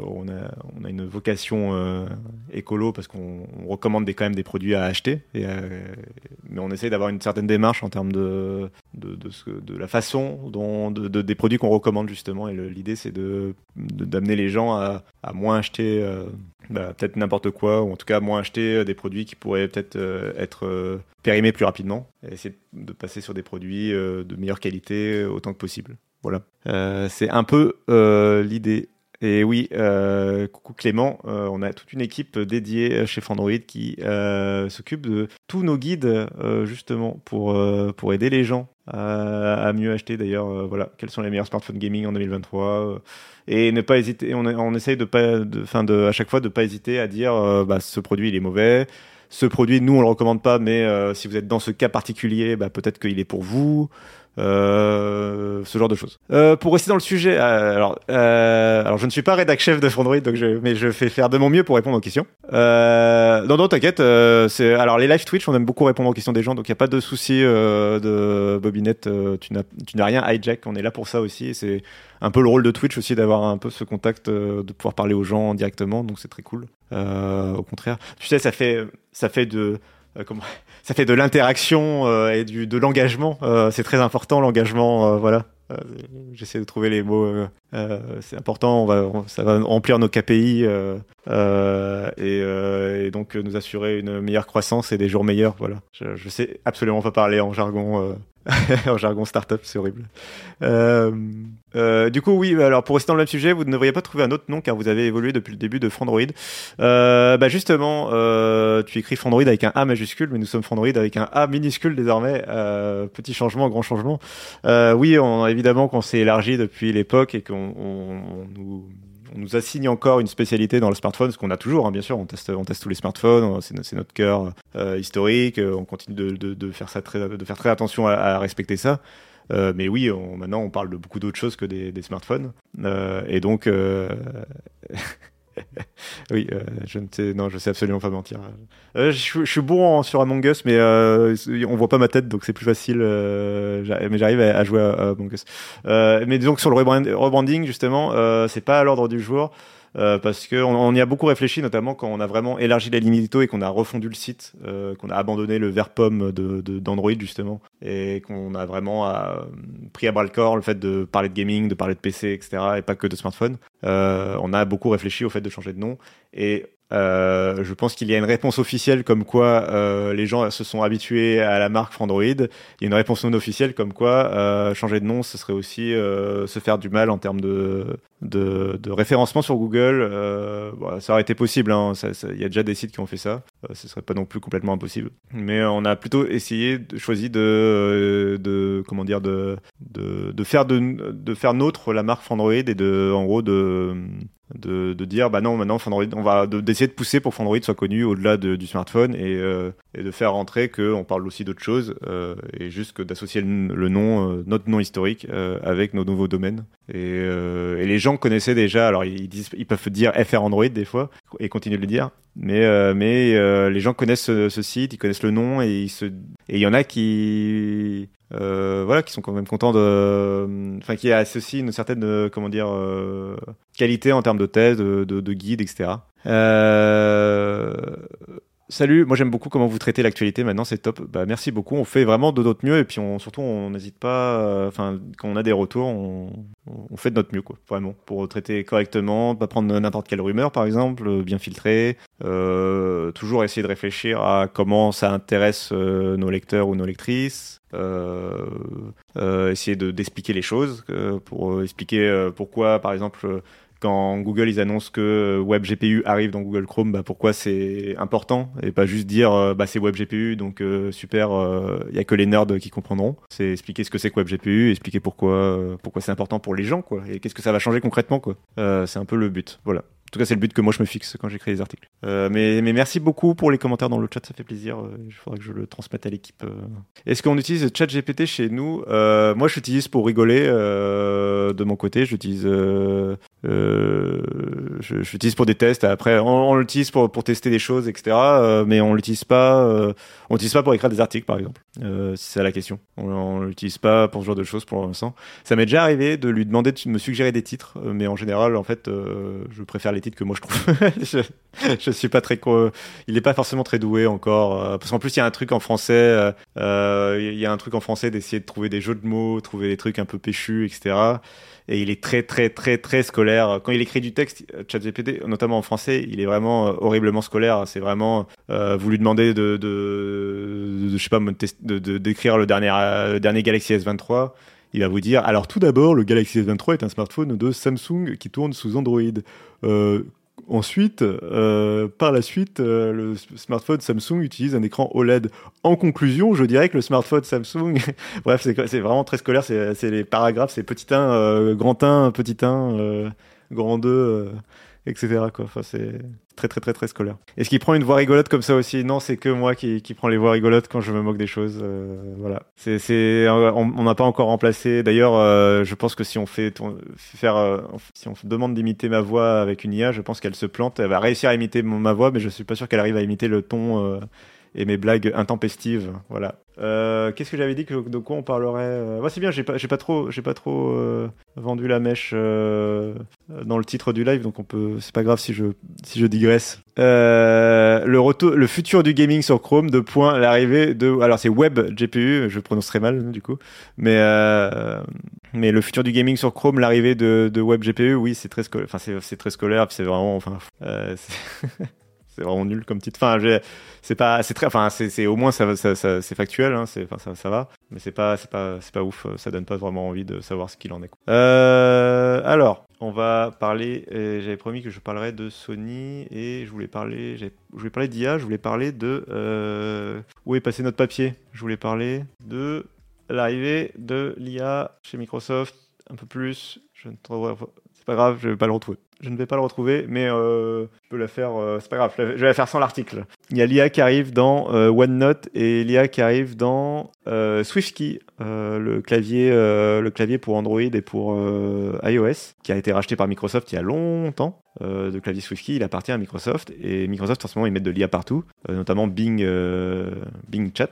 on a une vocation écolo parce qu'on on recommande quand même des produits à acheter. Et, mais on essaye d'avoir une certaine démarche en termes de la façon dont de, de- des produits qu'on recommande justement. Et l'idée c'est d'amener les gens à, à moins acheter bah, peut-être n'importe quoi, ou en tout cas moins acheter euh, des produits qui pourraient peut-être euh, être euh, périmés plus rapidement, et essayer de passer sur des produits de meilleure qualité autant que possible. Voilà. C'est un peu l'idée. Et oui, euh, coucou Clément, euh, on a toute une équipe dédiée chez Fandroid qui euh, s'occupe de tous nos guides euh, justement pour, pour aider les gens à, mieux acheter d'ailleurs. voilà, quels sont les meilleurs smartphones gaming en 2023 euh, et ne pas hésiter. On, on essaye de pas, de, fin de, à chaque fois de pas hésiter à dire, bah, ce produit il est mauvais. Ce produit, nous on le recommande pas, mais si vous êtes dans ce cas particulier, bah, peut-être qu'il est pour vous. Euh, ce genre de choses. Euh, pour rester dans le sujet, euh, alors, euh, alors je ne suis pas rédac chef de Fondroid, donc je, mais je fais faire de mon mieux pour répondre aux questions. Euh, non, non, t'inquiète. alors les live Twitch, on aime beaucoup répondre aux questions des gens, donc il y a pas de souci de Bobinette. tu n'as, tu n'as rien hijack. On est là pour ça aussi. et C'est un peu le rôle de Twitch aussi d'avoir un peu ce contact, de pouvoir parler aux gens directement, donc c'est très cool. Au contraire, tu sais, ça fait, ça fait de comment ça fait de l'interaction euh, et du de l'engagement euh, c'est très important l'engagement euh, voilà. J'essaie de trouver les mots c'est important on va ça va remplir nos KPI et, euh, et donc euh, nous assurer une meilleure croissance et des jours meilleurs voilà je, je sais absolument pas parler en jargon euh, en jargon startup, c'est horrible. Euh, euh, du coup, oui, alors pour rester dans le même sujet, vous ne devriez pas trouver un autre nom car vous avez évolué depuis le début de Frandroid. Euh, bah justement, euh, tu écris Frandroid avec un A majuscule, mais nous sommes Frandroid avec un A minuscule désormais. Euh, petit changement, grand changement. Euh, oui, on, évidemment qu'on s'est élargi depuis l'époque et qu'on on, on nous on nous assigne encore une spécialité dans le smartphone, ce qu'on a toujours, hein, bien sûr. On teste, on teste tous les smartphones, c'est notre cœur euh, historique. euh, On continue de, de, de faire ça très, de faire très attention à, à respecter ça. Euh, mais oui, on, maintenant on parle de beaucoup d'autres choses que des, des smartphones. Euh, et donc, euh, oui, euh, je ne sais, non, je sais absolument pas mentir. Euh, je, je suis bon en- sur Among Us, mais euh, on voit pas ma tête, donc c'est plus facile. euh, mais j'arrive à, à jouer à, Among Us. Euh, mais disons que sur le rebrand- rebranding, justement, euh, c'est pas à l'ordre du jour. Euh, parce que on, y a beaucoup réfléchi, notamment quand on a vraiment élargi la ligne et qu'on a refondu le site, euh, qu'on a abandonné le vert pomme de de- d'Android justement, et qu'on a vraiment euh, pris à bras le corps le fait de parler de gaming, de parler de PC, etc., et pas que de smartphone. Euh, on a beaucoup réfléchi au fait de changer de nom, et euh, je pense qu'il y a une réponse officielle comme quoi euh, les gens se sont habitués à la marque Frandroid. Il y a une réponse non officielle comme quoi euh, changer de nom, ce serait aussi euh, se faire du mal en termes de de, de référencement sur Google. Euh, bon, ça aurait été possible, hein, il y a déjà des sites qui ont fait ça, euh, ce serait pas non plus complètement impossible. Mais on a plutôt essayé, de, choisi de, de comment dire, de, de, de faire de, de faire nôtre la marque Android et de, en gros, de de, de, dire bah non maintenant Fandroid on va d'essayer de, pousser pour Fandroid soit connu au-delà de, du smartphone et, euh, et, de faire rentrer que on parle aussi d'autres choses euh, et juste que d'associer le, nom euh, notre nom historique euh, avec nos nouveaux domaines. Et, euh, et, les gens connaissaient déjà alors ils, disent ils peuvent dire FR Android des fois et continuer de le dire mais mais les gens connaissent ce, site ils connaissent le nom et ils se et il y en a qui euh, voilà, qui sont quand même contents de, enfin, qui associent une certaine, euh, comment dire, euh, qualité en termes de thèse, de, de, de guide, etc. Euh, Salut, moi j'aime beaucoup comment vous traitez l'actualité maintenant, c'est top. Bah, merci beaucoup, on fait vraiment de notre mieux et puis on, surtout on n'hésite pas, euh, enfin quand on a des retours, on, fait de notre mieux quoi, vraiment, pour traiter correctement, pas prendre n'importe quelle rumeur par exemple, euh, bien filtrer, euh, toujours essayer de réfléchir à comment ça intéresse nos lecteurs ou nos lectrices, essayer de d'expliquer les choses pour expliquer pourquoi par exemple quand Google ils annoncent que Web GPU arrive dans Google Chrome, bah pourquoi c'est important et pas juste dire euh, bah c'est Web GPU donc euh, super, il euh, a que les nerds qui comprendront. C'est expliquer ce que c'est que Web GPU, expliquer pourquoi pourquoi c'est important pour les gens quoi et qu'est-ce que ça va changer concrètement quoi. c'est un peu le but. Voilà. En tout cas, c'est le but que moi je me fixe quand j'écris les articles. Euh, mais, merci beaucoup pour les commentaires dans le chat, ça fait plaisir. Il faudra que je le transmette à l'équipe. Est-ce qu'on utilise ChatGPT chez nous? Euh, Moi, j'utilise pour rigoler euh, de mon côté. J'utilise euh, j'utilise pour des tests. Après, on, l'utilise pour, tester des choses, etc. Euh, mais on l'utilise pas. Euh, on l'utilise pas pour écrire des articles, par exemple. Euh, si c'est la question. On, on l'utilise pas pour ce genre de choses pour l'instant. Ça m'est déjà arrivé de lui demander de me suggérer des titres, euh, mais en général, en fait, je préfère les que moi je trouve. je, suis pas très. Il est pas forcément très doué encore. parce qu'en plus, il y a un truc en français. Il y a un truc en français d'essayer de trouver des jeux de mots, trouver des trucs un peu péchus, etc et il est très très très très scolaire. Quand il écrit du texte, ChatGPT, notamment en français, il est vraiment euh, horriblement scolaire. C'est vraiment euh, vous lui demandez de, je sais pas d'écrire le dernier le dernier Galaxy S23. Il va vous dire alors tout d'abord le Galaxy S23 est un smartphone de Samsung qui tourne sous Android. Euh, Ensuite, euh, par la suite, euh, le smartphone Samsung utilise un écran OLED. En conclusion, je dirais que le smartphone Samsung, bref, c'est vraiment très scolaire. C'est les paragraphes, c'est petit 1, euh, grand 1, petit 1, euh, grand 2 etc. Quoi. Enfin, c'est très très très très scolaire. Est-ce qu'il prend une voix rigolote comme ça aussi? Non, c'est que moi qui, qui prends les voix rigolotes quand je me moque des choses. Euh, voilà. C'est, c'est, on n'a pas encore remplacé. D'ailleurs, euh, je pense que si on fait faire, euh, si on demande d'imiter ma voix avec une IA, je pense qu'elle se plante. Elle va réussir à imiter ma voix, mais je suis pas sûr qu'elle arrive à imiter le ton et mes blagues intempestives. Voilà. Euh, Qu'est-ce que j'avais dit que de quoi on parlerait euh... c'est bien, j'ai pas, pas trop, j'ai pas trop euh, vendu la mèche euh, dans le titre du live, donc on peut, c'est pas grave si je, si je digresse. Euh, le retour, le futur du gaming sur Chrome, de point l'arrivée de, alors c'est Web GPU, je prononcerai mal du coup, mais mais le futur du gaming sur Chrome, l'arrivée de, de Web GPU, oui, c'est très enfin c'est très scolaire, c'est vraiment, enfin. c'est vraiment nul comme titre. Enfin, c'est pas, c'est très, enfin, c'est au moins ça, ça, c'est factuel, hein, enfin, ça, ça va, mais c'est pas, c'est pas, c'est pas ouf. Ça donne pas vraiment envie de savoir ce qu'il en est. Euh, alors, on va parler. J'avais promis que je parlerais de Sony et je voulais parler, je voulais parler d'IA, je voulais parler de euh, où est passé notre papier? Je voulais parler de l'arrivée de l'IA chez Microsoft, un peu plus. C'est pas grave, je vais pas le retrouver. Je ne vais pas le retrouver, mais euh, la faire. Euh, c'est pas grave, je vais la faire sans l'article. Il y a l'IA qui arrive dans euh, OneNote et l'IA qui arrive dans euh, SwiftKey, le clavier, le clavier pour Android et pour iOS, qui a été racheté par Microsoft il y a longtemps. de clavier SwiftKey, il appartient à Microsoft et Microsoft en ce moment ils mettent de l'IA partout, notamment Bing, Bing Chat.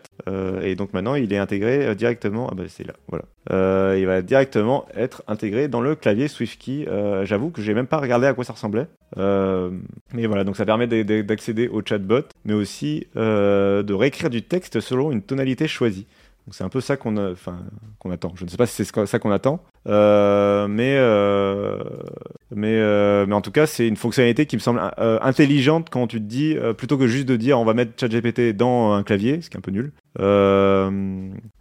et donc maintenant il est intégré directement. Ah bah c'est là, voilà. il va directement être intégré dans le clavier SwiftKey. J'avoue que j'ai même pas regardé à quoi ça ressemblait. Mais voilà, donc ça permet d'accéder au chatbot, mais aussi euh, de réécrire du texte selon une tonalité choisie. Donc c'est un peu ça qu'on attend. Je ne sais pas si c'est ça qu'on attend, euh, mais euh, mais mais en tout cas c'est une fonctionnalité qui me semble intelligente quand tu te dis plutôt que juste de dire on va mettre ChatGPT dans un clavier, ce qui est un peu nul, Euh,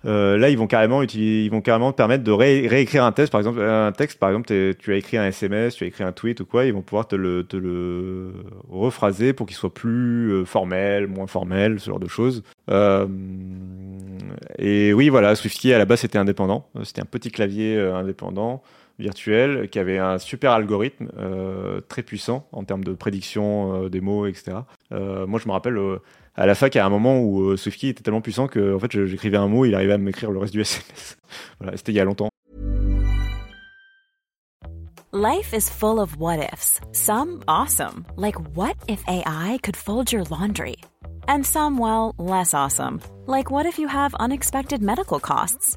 euh, là, ils vont carrément ils vont carrément te permettre de ré- réécrire un texte. Par exemple, un texte, par exemple, tu as écrit un SMS, tu as écrit un tweet ou quoi, ils vont pouvoir te le, te le rephraser pour qu'il soit plus euh, formel, moins formel, ce genre de choses. Et oui, voilà, SwiftKey à la base c'était indépendant. C'était un petit clavier indépendant virtuel qui avait un super algorithme très puissant en termes de prédiction des mots, etc. Moi, je me rappelle à la fac, à un moment où euh, SwiftKey était tellement puissant que en fait, j'écrivais un mot, il arrivait à m'écrire le reste du SMS. voilà, c'était il y a longtemps. Life is full of what ifs. Some awesome, like what if AI could fold your laundry? And some, well, less awesome, like what if you have unexpected medical costs?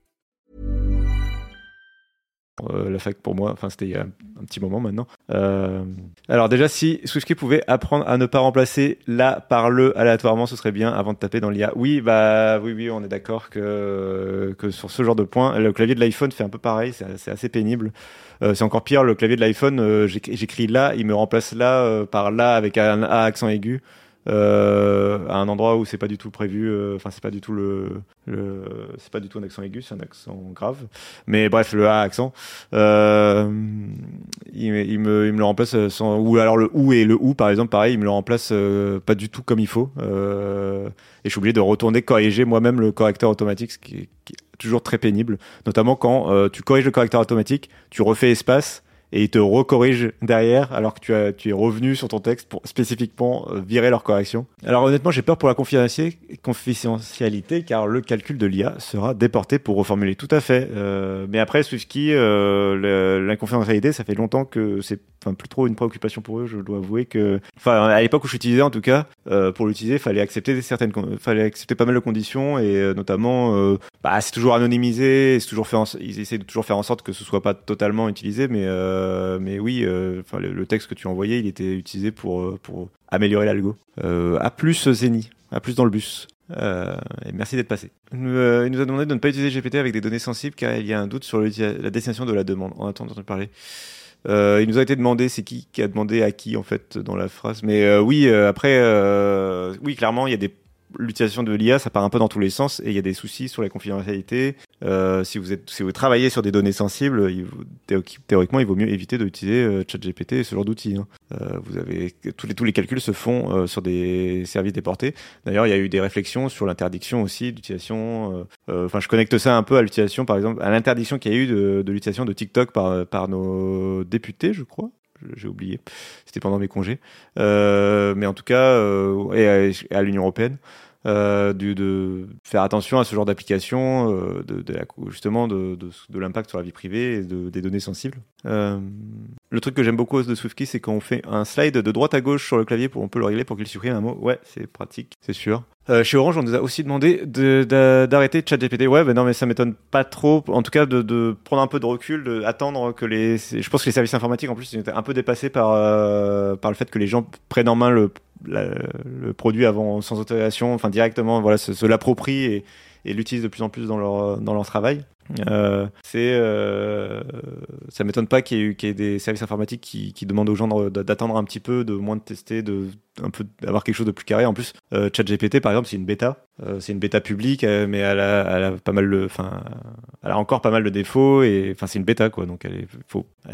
Euh, la fac pour moi. Enfin, c'était il y a un petit moment maintenant. Euh, alors déjà, si SwiftKey pouvait apprendre à ne pas remplacer la par le aléatoirement, ce serait bien avant de taper dans l'IA. Oui, bah oui, oui, on est d'accord que que sur ce genre de point, le clavier de l'iPhone fait un peu pareil. C'est assez pénible. Euh, c'est encore pire. Le clavier de l'iPhone, j'écris là, il me remplace là par là avec un A accent aigu. Euh, à un endroit où c'est pas du tout prévu euh, enfin c'est pas du tout le, le c'est pas du tout un accent aigu c'est un accent grave. Mais bref le A accent. Euh, il, me- il me le remplace sans ou alors le ou et le ou par exemple pareil il me le remplace euh, pas du tout comme il faut. Euh, et je suis obligé de retourner corriger moi-même le correcteur automatique ce qui est, qui est toujours très pénible. Notamment quand euh, tu corriges le correcteur automatique tu refais espace et il te recorrige derrière alors que tu, as, tu es revenu sur ton texte pour spécifiquement euh, virer leur correction. Alors honnêtement, j'ai peur pour la confidentialité, car le calcul de l'IA sera déporté pour reformuler. Tout à fait. Euh, mais après, SwiftKey, euh, le- la confidentialité, ça fait longtemps que c'est enfin, plus trop une préoccupation pour eux. Je dois avouer que, enfin, à l'époque où je l'utilisais en tout cas, euh, pour l'utiliser, fallait accepter certaines, fallait accepter pas mal de conditions et euh, notamment, euh, bah, c'est toujours anonymisé, c'est toujours fait, en- ils essaient de toujours faire en sorte que ce soit pas totalement utilisé, mais euh, mais oui, euh, enfin le, texte que tu envoyais, il était utilisé pour euh, pour améliorer l'algo. À plus Zeni, à plus dans le bus. Euh, et merci d'être passé. Euh, il nous a demandé de ne pas utiliser GPT avec des données sensibles car il y a un doute sur la destination de la demande. On attend d'entendre parler. Euh, il nous a été demandé, c'est qui qui a demandé à qui en fait dans la phrase. Mais euh, oui, euh, après, euh, oui, clairement, il y a des l'utilisation de l'IA, ça part un peu dans tous les sens et il y a des soucis sur la confidentialité. Euh, si vous êtes, si vous travaillez sur des données sensibles, théoriquement, il vaut mieux éviter d'utiliser euh, ChatGPT et ce genre d'outils. hein. Euh, vous avez tous les tous les calculs se font euh, sur des services déportés. D'ailleurs, il y a eu des réflexions sur l'interdiction aussi d'utilisation. euh, euh, Enfin, je connecte ça un peu à l'utilisation, par exemple, à l'interdiction qu'il y a eu de, de l'utilisation de TikTok par par nos députés, je crois. J'ai oublié. C'était pendant mes congés. Euh, mais en tout cas, euh, et à, à l'Union européenne. Euh, de faire attention à ce genre d'application, euh, justement de, de, l'impact sur la vie privée et de, des données sensibles. Euh, le truc que j'aime beaucoup de SwiftKey, c'est quand on fait un slide de droite à gauche sur le clavier, pour, on peut le régler pour qu'il supprime un mot. Ouais, c'est pratique, c'est sûr. Chez Orange, on nous a aussi demandé de- de- d'arrêter ChatGPT. Ouais, mais non, mais ça m'étonne pas trop. En tout cas, de, prendre un peu de recul, de attendre que les. Je pense que les services informatiques, en plus, ils étaient un peu dépassés par par le fait que les gens prennent en main le le produit avant sans autorisation, enfin directement, voilà, se, se l'approprient et, et l'utilisent de plus en plus dans leur dans leur travail. Euh, c'est euh, ça m'étonne pas qu'il y, ait des services informatiques qui, demandent aux gens d'attendre un petit peu, de moins de tester, d'avoir quelque chose de plus carré. En plus, euh, ChatGPT par exemple, c'est une bêta, c'est une bêta publique, mais elle a, pas mal enfin, elle a encore pas mal de défauts et enfin c'est une bêta quoi, donc elle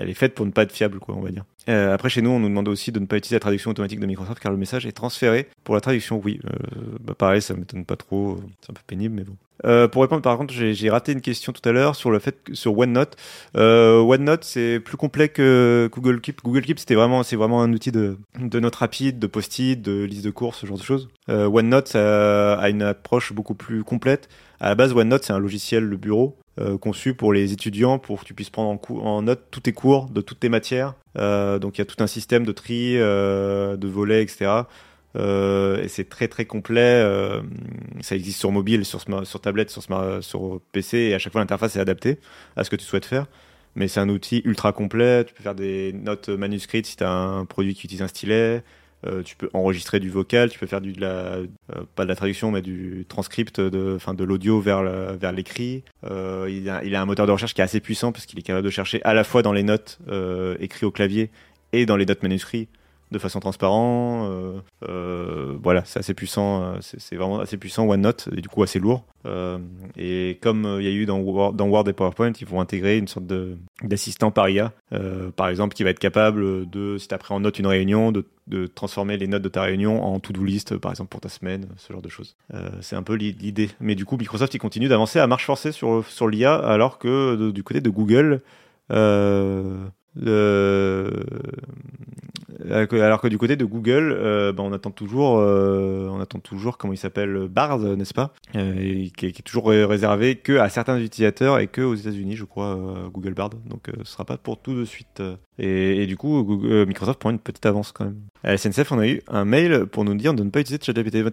est, faite pour ne pas être fiable quoi, on va dire. Après chez nous, on nous demande aussi de ne pas utiliser la traduction automatique de Microsoft car le message est transféré. Pour la traduction, oui, bah, pareil, ça m'étonne pas trop, c'est un peu pénible, mais bon. Euh, pour répondre, par contre, j'ai raté une question tout à l'heure sur le fait sur OneNote. Euh, OneNote, c'est plus complet que Google Keep. Google Keep, c'était vraiment, c'est vraiment un outil de, de notes rapides, de post-it de liste de courses, ce genre de choses. Euh, OneNote ça a une approche beaucoup plus complète. À la base, OneNote, c'est un logiciel de bureau euh, conçu pour les étudiants, pour que tu puisses prendre en, en note tous tes cours de toutes tes matières. Euh, donc il y a tout un système de tri, euh, de volets, etc. Euh, et c'est très très complet. euh, ça existe sur mobile, sur, tablette, sur, PC, et à chaque fois l'interface est adaptée à ce que tu souhaites faire. Mais c'est un outil ultra complet. Tu peux faire des notes manuscrites si tu as un produit qui utilise un stylet. Euh, tu peux enregistrer du vocal, tu peux faire du, de pas de la traduction, mais du transcript de, enfin, de l'audio vers vers l'écrit. Il, a, il a un moteur de recherche qui est assez puissant parce qu'il est capable de chercher à la fois dans les notes écrites au clavier et dans les notes manuscrites de façon transparente. Euh, euh, voilà, c'est assez puissant. euh, C'est vraiment assez puissant OneNote et du coup assez lourd. Et comme il y a eu dans Word, et PowerPoint, ils vont intégrer une sorte d'assistant par IA, par exemple, qui va être capable de, si tu as pris en note une réunion, de, transformer les notes de ta réunion en to-do list, par exemple pour ta semaine, ce genre de choses. C'est un peu l'i- l'idée. Mais du coup, Microsoft, il continue d'avancer à marche forcée sur, sur l'IA, alors que du côté de Google, le- alors que- alors que du côté de Google, euh, bah, on attend toujours, euh, on attend toujours comment il s'appelle Bard, n'est-ce pas, Euh, et qui, est, toujours ré- réservé que à certains utilisateurs et que aux États-Unis, je crois, euh, Google Bard. Donc, euh, ce sera pas pour tout de suite. Et, du coup, Google- euh, Microsoft prend une petite avance quand même. À la SNCF, on a eu un mail pour nous dire de ne pas utiliser ChatGPT. Bah,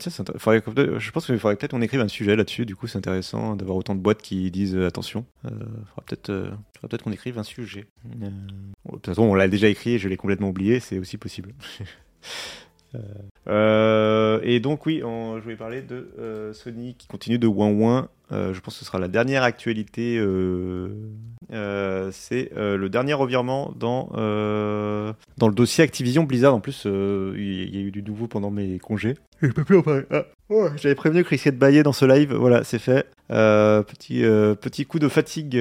je pense qu'il faudrait peut-être qu'on écrive un sujet là-dessus. Du coup, c'est intéressant d'avoir autant de boîtes qui disent euh, attention. Euh, faudra peut-être, euh, faudra peut-être qu'on écrive un sujet. Euh, de toute façon, on l'a déjà écrit et je l'ai complètement oublié. C'est aussi possible. Euh, et donc oui, on- je voulais parler de euh, Sony qui continue de ouin ouin. Euh, je pense que ce sera la dernière actualité. euh, euh, c'est euh, le dernier revirement dans euh, dans le dossier Activision Blizzard. En plus, il y a eu du nouveau pendant mes congés. Je peux plus en parler. Ah, ouais, J'avais prévenu que risquait de bailler dans ce live. Voilà, c'est fait. Euh, petit euh, petit coup de fatigue.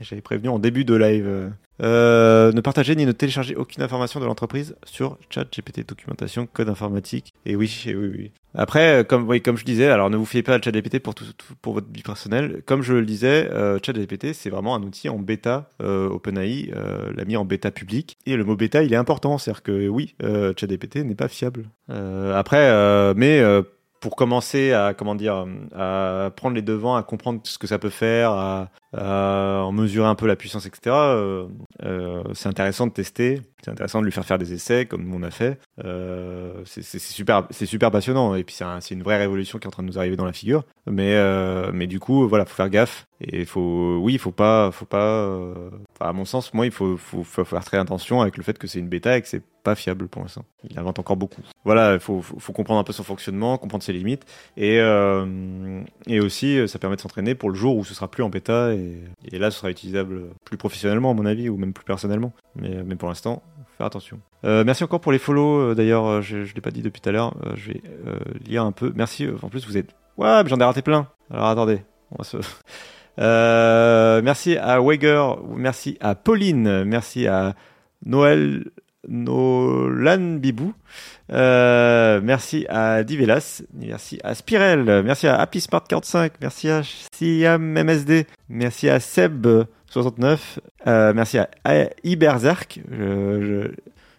J'avais prévenu en début de live. Euh, ne partagez ni ne téléchargez aucune information de l'entreprise sur ChatGPT, documentation, code informatique. Et oui, et oui, oui. Après, euh, comme, oui, comme je disais, alors ne vous fiez pas à ChatGPT pour, tout, pour votre vie personnelle. Comme je le disais, euh, ChatGPT, c'est vraiment un outil en bêta. OpenAI l'a mis en bêta public. Et le mot bêta, il est important. C'est-à-dire que oui, ChatGPT n'est pas fiable. Après, mais pour commencer à comment dire à prendre les devants, à comprendre ce que ça peut faire, à, à en mesurer un peu la puissance, etc. euh, euh, c'est intéressant de tester, c'est intéressant de lui faire faire des essais comme on a fait. Euh, c'est super, c'est super passionnant et puis c'est un- une vraie révolution qui est en train de nous arriver dans la figure. Mais euh, mais du coup voilà, faut faire gaffe et faut oui, faut pas, faut pas. À mon sens, moi il faut, faire très attention avec le fait que c'est une bêta et que c'est pas fiable pour l'instant. Il invente encore beaucoup. Voilà, il faut, comprendre un peu son fonctionnement, comprendre ses limites et euh, aussi euh, ça permet de s'entraîner pour le jour où ce sera plus en bêta et, là ce sera utilisable plus professionnellement à mon avis ou même plus personnellement. Mais pour l'instant, faire attention. Euh, merci encore pour les follow. D'ailleurs, je, je l'ai pas dit depuis tout à l'heure. je vais lire un peu. Merci. En plus, vous êtes. Ouais, j'en ai raté plein. Alors attendez. On va se. Euh, merci à Wager, merci à Pauline, merci à Noël Nolan Bibou, euh, merci à Divelas, merci à Spirel, merci à Happy Smart 45, merci à Siam MSD, merci à Seb 69, euh, merci à, Iberzark, je,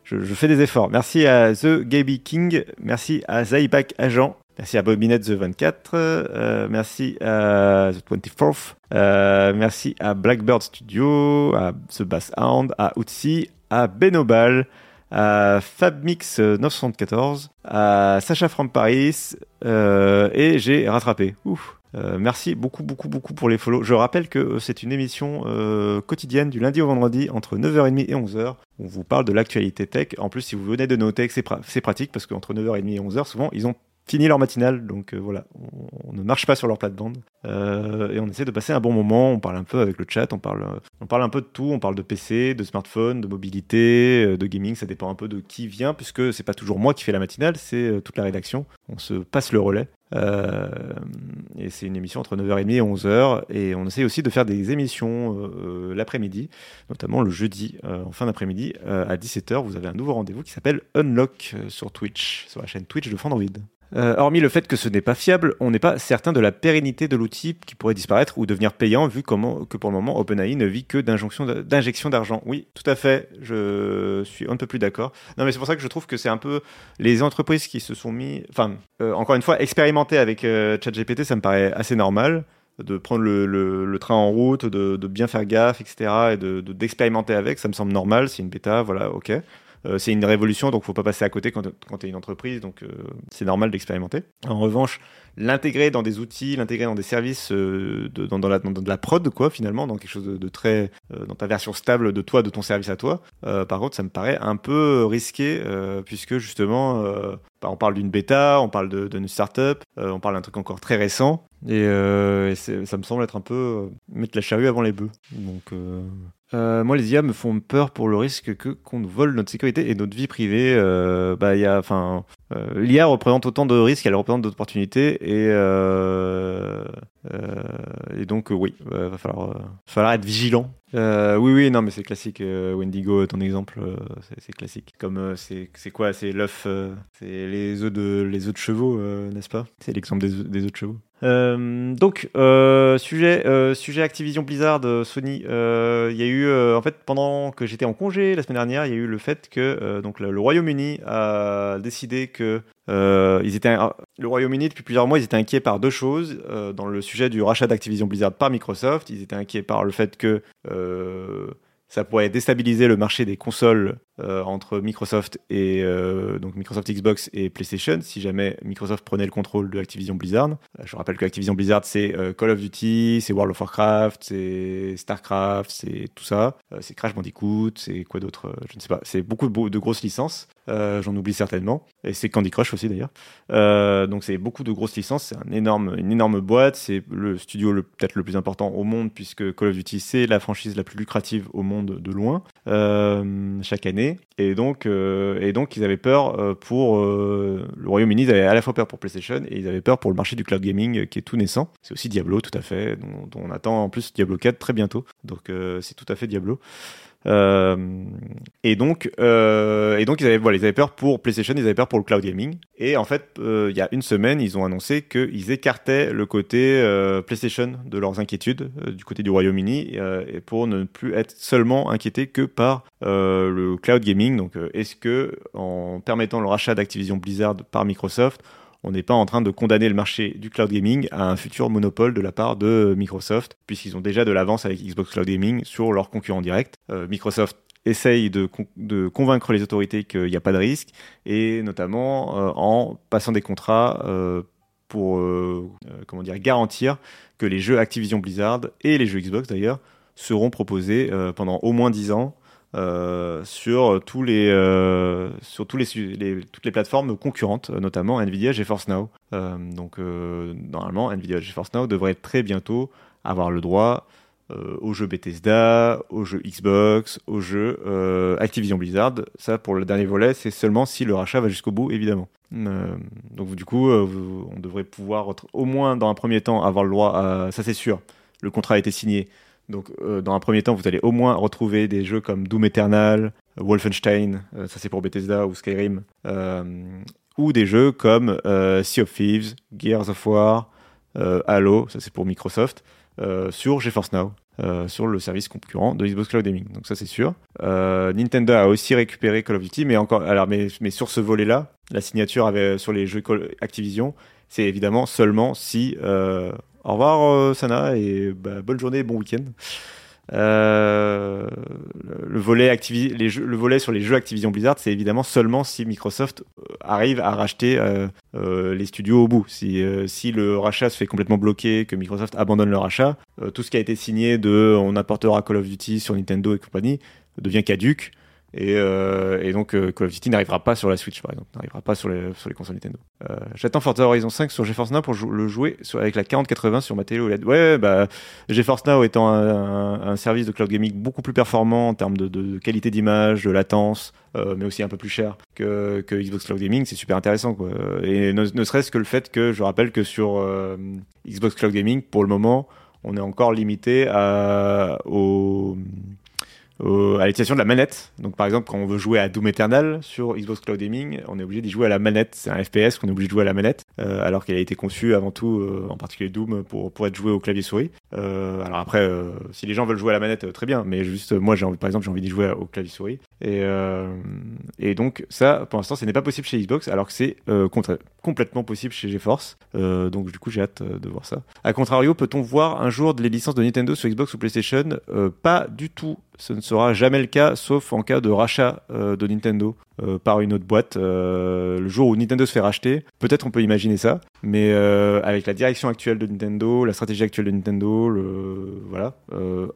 je, je, fais des efforts, merci à The Gaby King, merci à Zaipak Agent, Merci à Bobinette The 24, euh, merci à The 24th, euh, merci à Blackbird Studio, à The Bass Hound, à Utsi, à Benobal, à Fabmix 974, à Sacha from Paris, euh, et j'ai rattrapé. Merci beaucoup, beaucoup, beaucoup pour les follow. Je rappelle que c'est une émission quotidienne du lundi au vendredi entre 9h30 et 11h. On vous parle de l'actualité tech. En plus, si vous venez de nos tech, c'est pra pratique parce qu'entre 9h30 et 11h, souvent, ils ont fini leur matinale, donc euh, voilà, on, ne marche pas sur leur plate-bande euh, et on essaie de passer un bon moment. On parle un peu avec le chat, on parle, on parle un peu de tout. On parle de PC, de smartphone, de mobilité, euh, de gaming. Ça dépend un peu de qui vient, puisque c'est pas toujours moi qui fais la matinale, c'est toute la rédaction. On se passe le relais. Et c'est une émission entre 9h30 et 11h. Et on essaie aussi de faire des émissions l'après-midi, notamment le jeudi en fin d'après-midi à 17h. Vous avez un nouveau rendez-vous qui s'appelle Unlock sur Twitch, sur la chaîne Twitch de Fandroid. Euh, hormis le fait que ce n'est pas fiable, on n'est pas certain de la pérennité de l'outil qui pourrait disparaître ou devenir payant vu comment, que pour le moment OpenAI ne vit que d'injection d'argent. Oui, tout à fait, je suis un peu plus d'accord. Non mais c'est pour ça que je trouve que c'est un peu les entreprises qui se sont mis, enfin euh, encore une fois, expérimenter avec euh, ChatGPT, ça me paraît assez normal de prendre le, train en route, de, de, bien faire gaffe, etc. et de d'expérimenter avec, ça me semble normal, c'est une bêta, voilà, ok. Euh, c'est une révolution, donc faut pas passer à côté quand, quand tu es une entreprise, donc euh, c'est normal d'expérimenter. En revanche, l'intégrer dans des outils, l'intégrer dans des services, euh, de, dans, la, dans, de la prod, quoi, finalement, dans quelque chose de, très, dans ta version stable de toi, de ton service à toi. par contre, ça me paraît un peu risqué, puisque justement, bah, on parle d'une bêta, on parle d'une startup, on parle d'un truc encore très récent, et, et ça me semble être un peu mettre la charrue avant les bœufs. Donc euh, moi, les IA me font peur pour le risque que qu'on nous vole notre sécurité et notre vie privée. Euh, bah, euh, l'IA représente autant de risques, elle représente d'opportunités et euh, et donc oui, va falloir, falloir être vigilant. oui, oui, non, mais c'est classique. Wendigo, ton exemple, c'est classique. Comme c'est quoi? C'est l'œuf, c'est les œufs de les œufs de chevaux, n'est-ce pas? C'est l'exemple des, des œufs de chevaux. Euh, donc, euh, sujet, euh, sujet Activision Blizzard, Sony. Il y a eu, en fait, pendant que j'étais en congé la semaine dernière, il y a eu le fait que donc le, Royaume-Uni a décidé que étaient le Royaume-Uni depuis plusieurs mois, ils étaient inquiets par deux choses dans le sujet du rachat d'Activision Blizzard par Microsoft. Ils étaient inquiets par le fait que ça pourrait déstabiliser le marché des consoles euh, entre Microsoft et euh, donc Microsoft Xbox et PlayStation si jamais Microsoft prenait le contrôle de Activision Blizzard. Euh, je rappelle que Activision Blizzard c'est Call of Duty, c'est World of Warcraft, c'est Starcraft, c'est tout ça, c'est Crash Bandicoot, c'est quoi d'autre, je ne sais pas, c'est beaucoup de grosses licences. J'en oublie certainement et c'est Candy Crush aussi d'ailleurs. donc c'est beaucoup de grosses licences, c'est une énorme boîte, c'est le studio peut-être le plus important au monde puisque Call of Duty c'est la franchise la plus lucrative au monde de loin chaque année. Et donc, euh, et donc ils avaient peur euh, pour euh, le Royaume-Uni, ils avaient à la fois peur pour PlayStation et ils avaient peur pour le marché du cloud gaming qui est tout naissant. C'est aussi Diablo, tout à fait, dont, on attend en plus Diablo 4 très bientôt. Donc c'est tout à fait Diablo. Euh, et donc, euh, et donc ils avaient, voilà, ils avaient peur pour PlayStation, ils avaient peur pour le cloud gaming. Et en fait, euh, il y a une semaine, ils ont annoncé qu'ils écartaient le côté PlayStation de leurs inquiétudes du côté du Royaume-Uni pour ne plus être seulement inquiétés que par le cloud gaming. Donc, est-ce que en permettant le rachat d'Activision Blizzard par Microsoft, on n'est pas en train de condamner le marché du cloud gaming à un futur monopole de la part de Microsoft, puisqu'ils ont déjà de l'avance avec Xbox Cloud Gaming sur leurs concurrents directs. Euh, Microsoft essaye de, convaincre les autorités qu'il n'y a pas de risque, et notamment euh, en passant des contrats euh, pour comment dire, garantir que les jeux Activision Blizzard et les jeux Xbox d'ailleurs seront proposés pendant au moins 10 ans euh, sur tous les euh, sur tous les, toutes les plateformes concurrentes, notamment Nvidia GeForce Now. Euh, donc normalement, Nvidia GeForce Now devrait très bientôt avoir le droit aux jeux Bethesda, aux jeux Xbox, aux jeux Activision Blizzard. Ça, pour le dernier volet, c'est seulement si le rachat va jusqu'au bout, évidemment. donc du coup, on devrait pouvoir au moins dans un premier temps avoir le droit à ça, c'est sûr. Le contrat a été signé donc, euh, dans un premier temps, vous allez au moins retrouver des jeux comme Doom Eternal, Wolfenstein, euh, ça c'est pour Bethesda ou Skyrim, euh, ou des jeux comme Sea of Thieves, Gears of War, Halo, ça c'est pour Microsoft, sur GeForce Now. sur le service concurrent de Xbox Cloud Gaming. Donc ça c'est sûr. Nintendo a aussi récupéré Call of Duty, mais encore, alors mais, sur ce volet-là, la signature avait sur les jeux Activision, c'est évidemment seulement si au revoir euh, Sana et bah, bonne journée, bon week-end. Euh, le, volet le volet sur les jeux Activision Blizzard, c'est évidemment seulement si Microsoft euh, arrive à racheter les studios au bout. Si, si le rachat se fait complètement bloquer, que Microsoft abandonne le rachat, tout ce qui a été signé de on apportera Call of Duty sur Nintendo et compagnie devient caduque. Et, euh, et, donc euh, Call of Duty n'arrivera pas sur la Switch par exemple, n'arrivera pas sur les, sur les consoles Nintendo. Euh, J'attends Forza Horizon 5 sur GeForce Now pour le jouer avec la 4080 sur ma télé OLED. Ouais, bah GeForce Now étant un, un, service de cloud gaming beaucoup plus performant en termes de, de qualité d'image, de latence, euh, mais aussi un peu plus cher que, que Xbox Cloud Gaming, c'est super intéressant quoi. Et ne, serait-ce que le fait que je rappelle que sur euh, Xbox Cloud Gaming, pour le moment, on est encore limité à, au à l'utilisation de la manette. Donc par exemple, quand on veut jouer à Doom Eternal sur Xbox Cloud Gaming, on est obligé d'y jouer à la manette. C'est un FPS qu'on est obligé de jouer à la manette, euh, alors qu'elle a été conçue avant tout, euh, en particulier Doom, pour, pour être joué au clavier souris. Euh, alors après, si les gens veulent jouer à la manette, très bien. Mais juste, moi, j'ai envie, par exemple, j'ai envie d'y jouer au clavier souris. Et, et donc ça, pour l'instant, ce n'est pas possible chez Xbox, alors que c'est complètement possible chez GeForce. donc du coup, j'ai hâte de voir ça. A contrario, peut-on voir un jour les licences de Nintendo sur Xbox ou PlayStation? Pas du tout ce ne sera jamais le cas, sauf en cas de rachat euh, de Nintendo euh, par une autre boîte. Euh, le jour où Nintendo se fait racheter, peut-être on peut imaginer ça, mais avec la direction actuelle de Nintendo, la stratégie actuelle de Nintendo, voilà,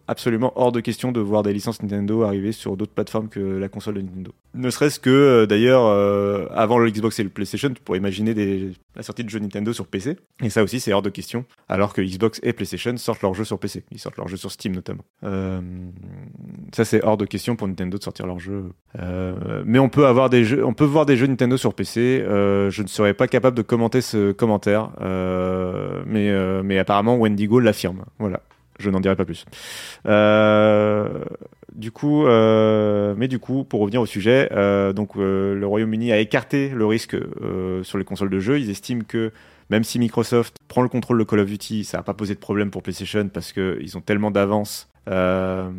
absolument hors de question de voir des licences Nintendo arriver sur d'autres plateformes que la console de Nintendo. Ne serait-ce que, d'ailleurs, avant le Xbox et le PlayStation, tu pourrais imaginer la sortie de jeux Nintendo sur PC, et ça aussi c'est hors de question, alors que Xbox et PlayStation sortent leurs jeux sur PC, ils sortent leurs jeux sur Steam notamment ça c'est hors de question pour Nintendo de sortir leur jeu. Euh, mais on peut avoir des jeux, on peut voir des jeux Nintendo sur PC. Euh, je ne serais pas capable de commenter ce commentaire, euh, mais mais apparemment Wendigo l'affirme. Voilà, je n'en dirai pas plus. du coup, mais du coup, pour revenir au sujet, donc le Royaume-Uni a écarté le risque sur les consoles de jeux. Ils estiment que même si Microsoft prend le contrôle de Call of Duty, ça n'a pas posé de problème pour PlayStation parce qu'ils ont tellement d'avance euh,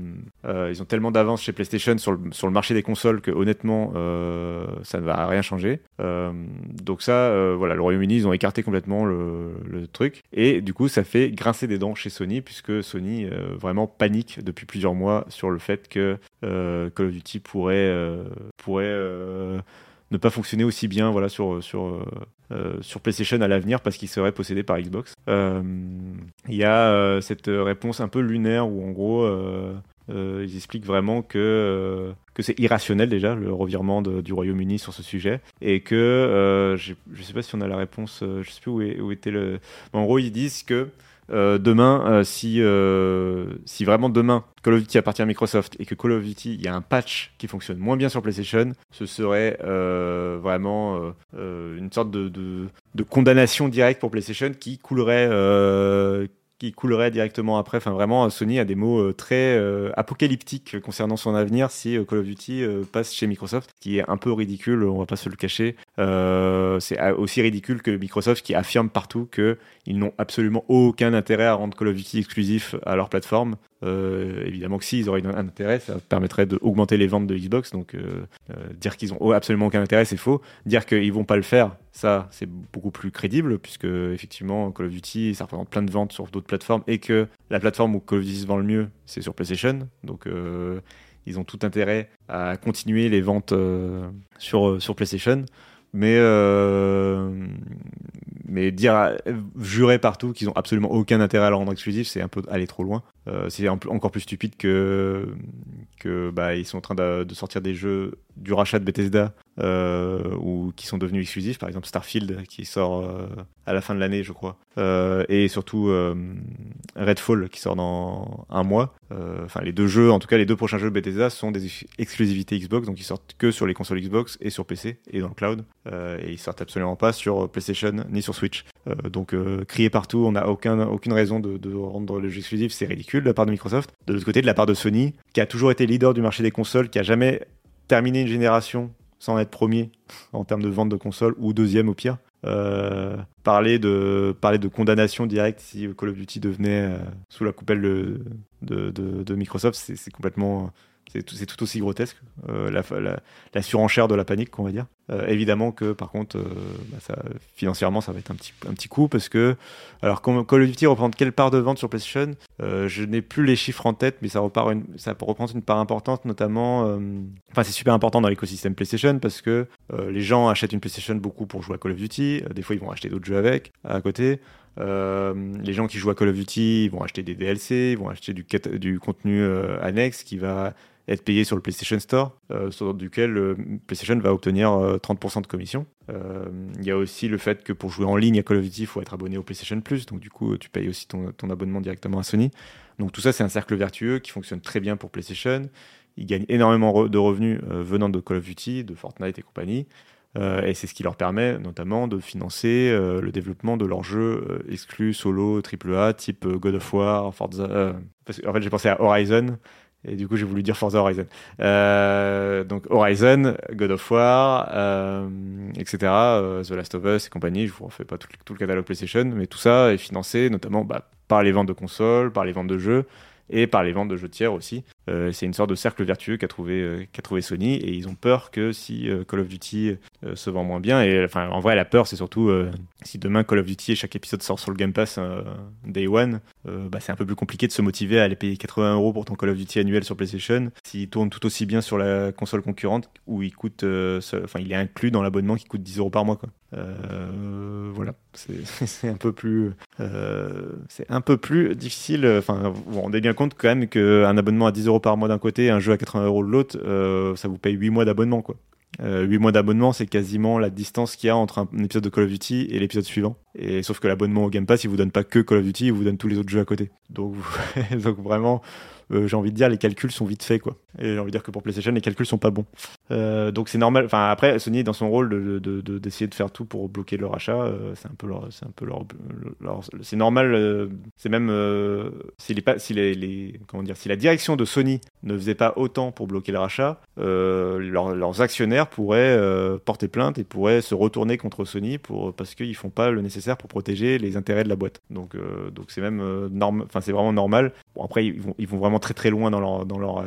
euh, ils ont tellement d'avance chez PlayStation sur le, sur le, marché des consoles que honnêtement, euh, ça ne va rien changer. donc ça, voilà, le Royaume-Uni, ils ont écarté complètement le, le, truc. Et du coup, ça fait grincer des dents chez Sony, puisque Sony vraiment panique depuis plusieurs mois sur le fait que Call of Duty pourrait, pourrait ne pas fonctionner aussi bien voilà, sur, sur, euh, sur PlayStation à l'avenir parce qu'il serait possédé par Xbox. Euh, il y a euh, cette réponse un peu lunaire où en gros ils expliquent vraiment que, que c'est irrationnel déjà le revirement du Royaume-Uni sur ce sujet et que je ne sais pas si on a la réponse, je sais plus où, où était le. en gros ils disent que euh, demain, euh, si, euh, si vraiment demain Call of Duty appartient à Microsoft et que Call of Duty, il y a un patch qui fonctionne moins bien sur PlayStation, ce serait vraiment une sorte de, de, de, condamnation directe pour PlayStation qui coulerait qui coulerait directement après. Enfin, vraiment, Sony a des mots euh, très euh, apocalyptiques concernant son avenir si euh, Call of Duty passe chez Microsoft, qui est un peu ridicule, on va pas se le cacher. c'est aussi ridicule que Microsoft qui affirme partout qu'ils n'ont absolument aucun intérêt à rendre Call of Duty exclusif à leur plateforme. Évidemment que si, ils auraient un intérêt, ça permettrait d'augmenter les ventes de Xbox. Donc, dire qu'ils ont absolument aucun intérêt, c'est faux. Dire qu'ils vont pas le faire, ça, c'est beaucoup plus crédible, puisque effectivement, Call of Duty, ça représente plein de ventes sur d'autres plateformes, et que la plateforme où Call of Duty se vend le mieux, c'est sur PlayStation. Donc, euh, ils ont tout intérêt à continuer les ventes euh, sur, euh, sur PlayStation. Mais, mais dire, jurer partout qu'ils ont absolument aucun intérêt à le rendre exclusif, c'est un peu aller trop loin. C'est encore plus stupide que, que bah, ils sont en train de, de sortir des jeux du rachat de Bethesda. euh, ou qui sont devenus exclusifs, par exemple Starfield qui sort euh, à la fin de l'année, je crois, euh, et surtout Redfall qui sort dans un mois. Enfin, les deux jeux, en tout cas les deux prochains jeux Bethesda sont des exclusivités Xbox, donc ils sortent que sur les consoles Xbox et sur PC et dans le cloud, et ils sortent absolument pas sur PlayStation ni sur Switch. donc crier partout, on n'a aucun, aucune raison de, rendre le jeu exclusif, c'est ridicule de la part de Microsoft. De l'autre côté, de la part de Sony, qui a toujours été leader du marché des consoles, qui a jamais terminer une génération sans être premier en termes de vente de consoles ou deuxième au pire. Euh, parler, de, parler de condamnation directe si Call of Duty devenait euh, sous la coupelle de, de, de Microsoft, c'est complètement c'est tout, aussi grotesque, euh, la, surenchère de la panique, qu'on va dire. Euh, évidemment que, par contre, euh, bah, ça, financièrement, ça va être un petit, un petit coup, parce que, alors, Call of Duty représente quelle part de vente sur PlayStation? Je n'ai plus les chiffres en tête, mais ça, repart une, ça représente une part importante, notamment. Enfin, c'est super important dans l'écosystème PlayStation, parce que les gens achètent une PlayStation beaucoup pour jouer à Call of Duty. des fois, ils vont acheter d'autres jeux avec, à côté. les gens qui jouent à Call of Duty ils vont acheter des DLC, ils vont acheter du, du contenu annexe qui va être payé sur le PlayStation Store, euh, sur duquel euh, PlayStation va obtenir 30% euh, de commission. Il y a aussi le fait que pour jouer en ligne à Call of Duty, il faut être abonné au PlayStation Plus, donc du coup, tu payes aussi ton, abonnement directement à Sony. Donc tout ça, c'est un cercle vertueux qui fonctionne très bien pour PlayStation. Ils gagnent énormément de revenus venant de Call of Duty, de Fortnite et compagnie. et c'est ce qui leur permet notamment de financer le développement de leurs jeux exclus solo AAA type God of War, Forza. en fait, j'ai pensé à Horizon Et du coup, j'ai voulu dire Forza Horizon. Euh, donc Horizon, God of War, euh, etc. euh, The Last of Us et compagnie. Je vous refais pas tout, tout le catalogue PlayStation, mais tout ça est financé notamment bah, par les ventes de consoles, par les ventes de jeux et par les ventes de jeux tiers aussi. Euh, c'est une sorte de cercle vertueux qu'a trouvé, euh, trouvé Sony et ils ont peur que si euh, Call of Duty euh, se vend moins bien, et enfin en vrai la peur c'est surtout si demain Call of Duty et chaque épisode sort sur le Game Pass Day One, bah, c'est un peu plus compliqué de se motiver à aller payer 80 euros pour ton Call of Duty annuel sur PlayStation s'il tourne tout aussi bien sur la console concurrente où il coûte, enfin il est inclus dans l'abonnement qui coûte 10 euros par mois quoi. Voilà, c'est un peu plus, c'est un peu plus difficile. Enfin, vous vous rendez bien compte quand même qu'un abonnement à 10 euros par mois d'un côté, et un jeu à 80 euros de l'autre, euh, ça vous paye 8 mois d'abonnement quoi. Euh, 8 mois d'abonnement, c'est quasiment la distance qu'il y a entre un, épisode de Call of Duty et l'épisode suivant. Et sauf que l'abonnement au Game Pass, il vous donne pas que Call of Duty, il vous donne tous les autres jeux à côté. Donc vraiment, euh, j'ai envie de dire, les calculs sont vite faits, quoi. Et j'ai envie de dire que pour PlayStation, les calculs sont pas bons. Euh, donc c'est normal. Enfin après, Sony est dans son rôle de- de- de- d'essayer de, faire tout pour bloquer leur achat. euh, c'est un peu leur, c'est un peu leur, c'est normal. euh, c'est même si les si les, les- comment dire, si la direction de Sony ne faisait pas autant pour bloquer le rachat, leurs- actionnaires pourraient porter plainte et pourraient se retourner contre Sony pour parce qu'ils font pas le nécessaire pour protéger les intérêts de la boîte. Donc donc c'est même norme. Enfin c'est vraiment normal. Après ils vont ils vont vraiment très très loin dans leur dans leur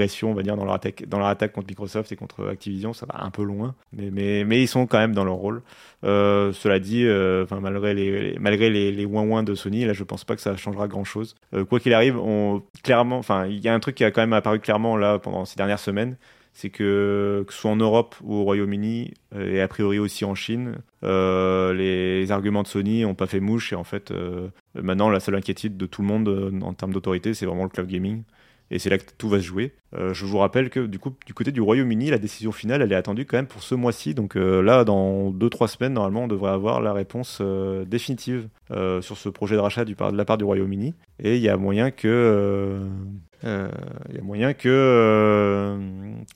euh, on va dire dans leur attaque contre Microsoft et contre Activision, ça va un peu loin, mais ils sont quand même dans leur rôle. Euh, cela dit, euh, malgré les, les- malgré les les ouin de Sony, là je pense pas que ça changera grand chose. quoi qu'il arrive, clairement, il y a un truc qui a quand même apparu clairement là pendant ces dernières semaines, c'est que que ce soit en Europe ou au Royaume-Uni euh, et a priori aussi en Chine, euh, les arguments de Sony ont pas fait mouche et en fait euh, maintenant la seule inquiétude de tout le monde euh, en termes d'autorité, c'est vraiment le cloud gaming. Et c'est là que tout va se jouer. Euh, je vous rappelle que du coup, du côté du Royaume-Uni, la décision finale, elle est attendue quand même pour ce mois-ci. Donc euh, là, dans 2-3 semaines, normalement, on devrait avoir la réponse euh, définitive sur ce projet de rachat de la part du Royaume-Uni. Et il y a moyen que, il y a moyen que, euh,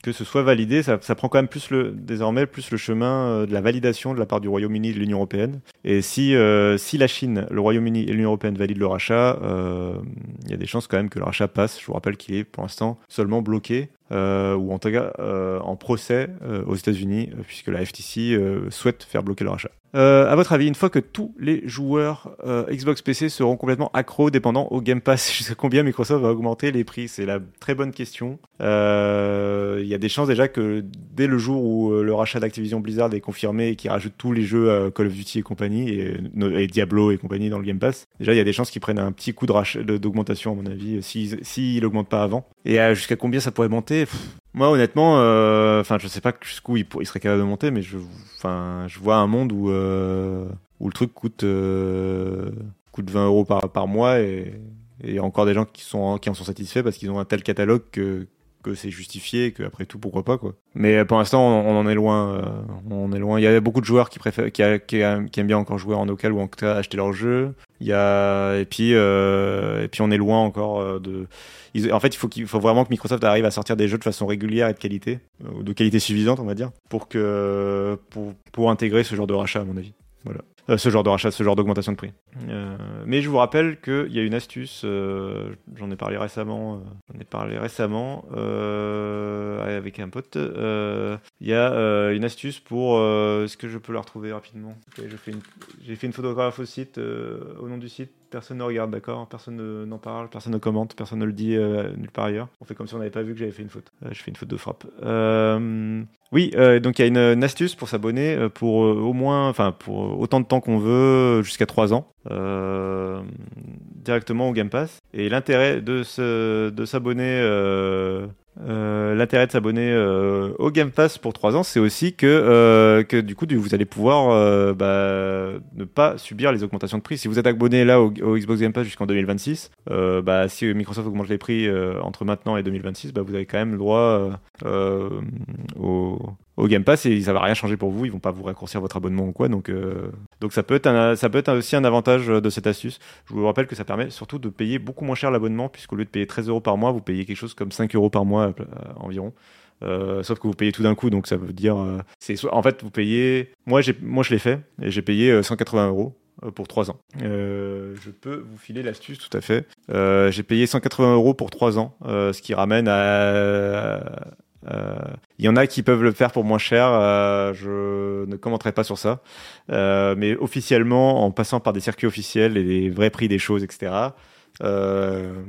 que ce soit validé. Ça, ça prend quand même plus le, désormais plus le chemin euh, de la validation de la part du Royaume-Uni et de l'Union européenne. Et si, euh, si la Chine, le Royaume-Uni et l'Union européenne valident le rachat, euh, il y a des chances quand même que le rachat passe. Je vous rappelle qu'il est pour l'instant seulement bloqué, euh, ou en tout cas euh, en procès euh, aux États-Unis, puisque la FTC souhaite faire bloquer le rachat. Euh, à votre avis, une fois que tous les joueurs Xbox PC seront complètement accros, dépendants au Game Pass, jusqu'à combien Microsoft va augmenter les prix? C'est la très bonne question. Il y a des chances déjà que dès le jour où le rachat d'Activision Blizzard est confirmé et qu'ils rajoutent tous les jeux Call of Duty et compagnie, et, Diablo et compagnie dans le Game Pass, déjà il y a des chances qu'ils prennent un petit coup d'augmentation à mon avis, s'ils s'ils n'augmentent pas avant. Et jusqu'à combien ça pourrait monter? Moi honnêtement, euh, enfin je sais pas jusqu'où il, serait capable de monter, mais je, enfin je vois un monde où euh, où le truc coûte euh, coûte 20 euros par par mois et et il encore des gens qui sont qui en sont satisfaits parce qu'ils ont un tel catalogue que que c'est justifié que après tout pourquoi pas quoi. Mais euh, pour l'instant on, on en est loin, euh, on est loin. Il y a beaucoup de joueurs qui préfèrent qui, a- qui, aiment bien encore jouer en local ou en acheter leur jeu. Il y a et puis euh, et puis on est loin encore de. ils- en fait il faut qu'il faut vraiment que Microsoft arrive à sortir des jeux de façon régulière et de qualité, de qualité suffisante on va dire, pour que pour pour intégrer ce genre de rachat à mon avis. Voilà. Euh, ce genre de rachat, ce genre d'augmentation de prix. Euh, mais je vous rappelle qu'il y a une astuce, j'en ai parlé récemment, j'en ai parlé récemment avec un pote. Il y a une astuce pour, euh, est-ce que je peux la retrouver rapidement? Je fais une- J'ai fait une photographe au site, au nom du site. Personne ne regarde, d'accord Personne ne- n'en parle, personne ne commente, personne ne le dit euh, nulle part ailleurs. On fait comme si on n'avait pas vu que j'avais fait une faute. Euh, je fais une faute de frappe. Euh, oui, donc il y a une, astuce pour s'abonner pour au moins, enfin pour autant de temps qu'on veut, jusqu'à 3 ans, directement au Game Pass. Et l'intérêt de de s'abonner. Euh, L'intérêt de s'abonner euh, au Game Pass pour 3 ans, c'est aussi que, euh, du coup, vous allez pouvoir bah, ne pas subir les augmentations de prix. Si vous êtes abonné là au, Xbox Game Pass jusqu'en 2026, euh, bah, si Microsoft augmente les prix entre maintenant et 2026, bah, vous avez quand même le droit au, au Game Pass et ça va rien changer pour vous. Ils vont pas vous raccourcir votre abonnement ou quoi. Donc, euh, ça peut être aussi un avantage de cette astuce. Je vous rappelle que ça permet surtout de payer beaucoup moins cher l'abonnement puisqu'au lieu de payer 13 euros par mois, vous payez quelque chose comme 5 euros par mois euh, environ. Euh, sauf que vous payez tout d'un coup, donc ça veut dire, euh, en fait vous payez. Moi je l'ai fait et j'ai payé euh, 180 euros euh, pour 3 ans. Euh, je peux vous filer l'astuce tout à fait. Euh, J'ai payé 180 euros pour 3 ans, euh, ce qui ramène à... Il y en a qui peuvent le faire pour moins cher, euh, je ne commenterai pas sur ça. Euh, mais officiellement, en passant par des circuits officiels et les vrais prix des choses, etc., euh,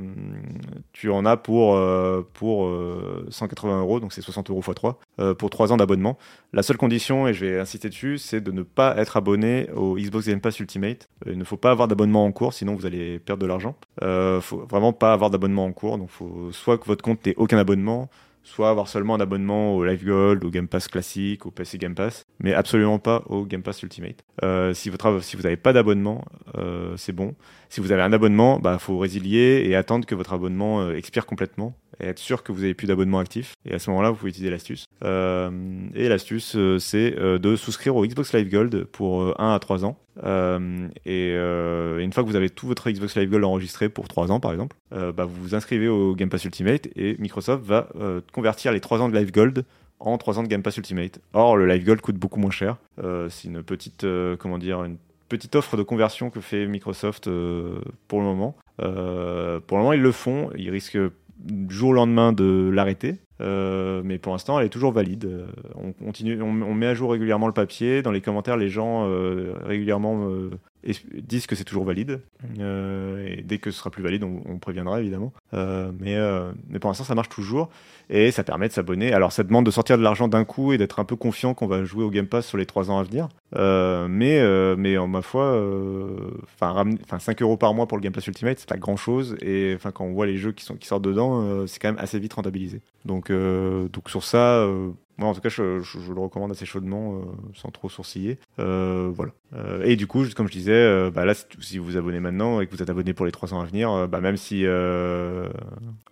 tu en as pour, euh, pour euh, 180 euros, donc c'est 60 euros x 3, euh, pour 3 ans d'abonnement. La seule condition, et je vais insister dessus, c'est de ne pas être abonné au Xbox Game Pass Ultimate. Euh, il ne faut pas avoir d'abonnement en cours, sinon vous allez perdre de l'argent. Euh, faut vraiment pas avoir d'abonnement en cours, donc faut soit que votre compte n'ait aucun abonnement, soit avoir seulement un abonnement au Live Gold, au Game Pass classique, au PC Game Pass, mais absolument pas au Game Pass Ultimate. Euh, si, votre, si vous n'avez pas d'abonnement, euh, c'est bon. Si vous avez un abonnement, bah faut résilier et attendre que votre abonnement euh, expire complètement et être sûr que vous avez plus d'abonnement actif. Et à ce moment-là, vous pouvez utiliser l'astuce. Euh, et l'astuce, euh, c'est de souscrire au Xbox Live Gold pour euh, 1 à 3 ans. Euh, et, euh, et une fois que vous avez tout votre Xbox Live Gold enregistré pour 3 ans, par exemple, euh, bah, vous vous inscrivez au Game Pass Ultimate et Microsoft va convertir les 3 ans de Live Gold en 3 ans de Game Pass Ultimate. Or, le Live Gold coûte beaucoup moins cher. C'est une petite, comment dire, une petite offre de conversion que fait Microsoft pour le moment. Pour le moment, ils le font. Ils risquent du jour au lendemain de l'arrêter. Euh, mais pour l'instant, elle est toujours valide. Euh, On continue, on, met à jour régulièrement le papier. Dans les commentaires, les gens euh, régulièrement disent que c'est toujours valide. Et dès que ce sera plus valide, on, préviendra évidemment. Mais pour l'instant, ça marche toujours et ça permet de s'abonner. Alors, ça demande de sortir de l'argent d'un coup et d'être un peu confiant qu'on va jouer au Game Pass sur les trois ans à venir. Euh, mais, euh, mais en ma foi, euh, enfin, enfin, 5 euros par mois pour le Game Pass Ultimate, c'est pas grand chose. Et enfin, quand on voit les jeux qui, sortent dedans, euh, c'est quand même assez vite rentabilisé. Donc, euh, donc sur ça, euh, moi en tout cas, je, je- le recommande assez chaudement, euh, sans trop sourciller. Euh, voilà. Euh, et du coup, comme je disais, euh, bah là, si, vous vous abonnez maintenant et que vous êtes abonné pour les 300 à venir, euh, bah même si, euh,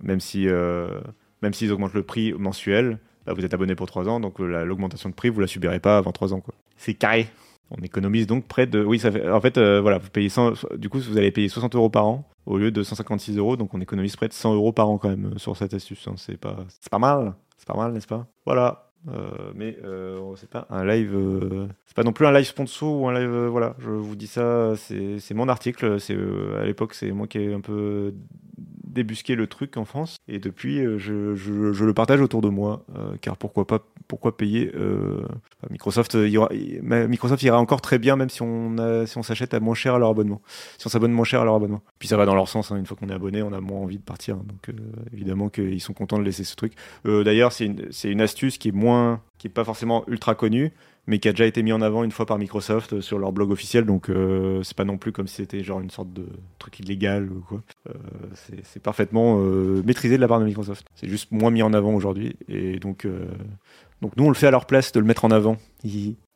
même si, euh, même s'ils augmentent le prix mensuel, bah vous êtes abonné pour 3 ans, donc euh, la- l'augmentation de prix, vous la subirez pas avant 3 ans, quoi. C'est carré. On économise donc près de. Oui, ça fait. En fait, euh, voilà, vous payez 100... Du coup, vous allez payer 60 euros par an au lieu de 156 euros, donc on économise près de 100 euros par an quand même sur cette astuce. hein. C'est pas, c'est pas mal, c'est pas mal, n'est-ce pas? Voilà. Euh, mais euh, c'est pas un live, euh, c'est pas non plus un live sponsor ou un live. voilà, je vous dis ça, c'est c'est mon article. C'est à l'époque, c'est moi qui ai un peu débusqué le truc en France, et depuis, euh, je, je- le partage autour de moi, euh, car pourquoi pas, pourquoi payer euh, Microsoft, Microsoft ira encore très bien, même si on a- si on s'achète à moins cher à leur abonnement, si on s'abonne moins cher à leur abonnement. Puis ça va dans leur sens. hein, une fois qu'on est abonné, on a moins envie de partir. donc évidemment qu'ils sont contents de laisser ce truc. D'ailleurs, c'est une, une astuce qui est moins, qui est pas forcément ultra connue, mais qui a déjà été mis en avant une fois par Microsoft euh, sur leur blog officiel. Donc euh, c'est pas non plus comme si c'était genre une sorte de truc illégal ou quoi. Euh, c'est parfaitement euh, maîtrisé de la part de Microsoft. C'est juste moins mis en avant aujourd'hui. Et donc, euh, donc nous, on le fait à leur place de le mettre en avant.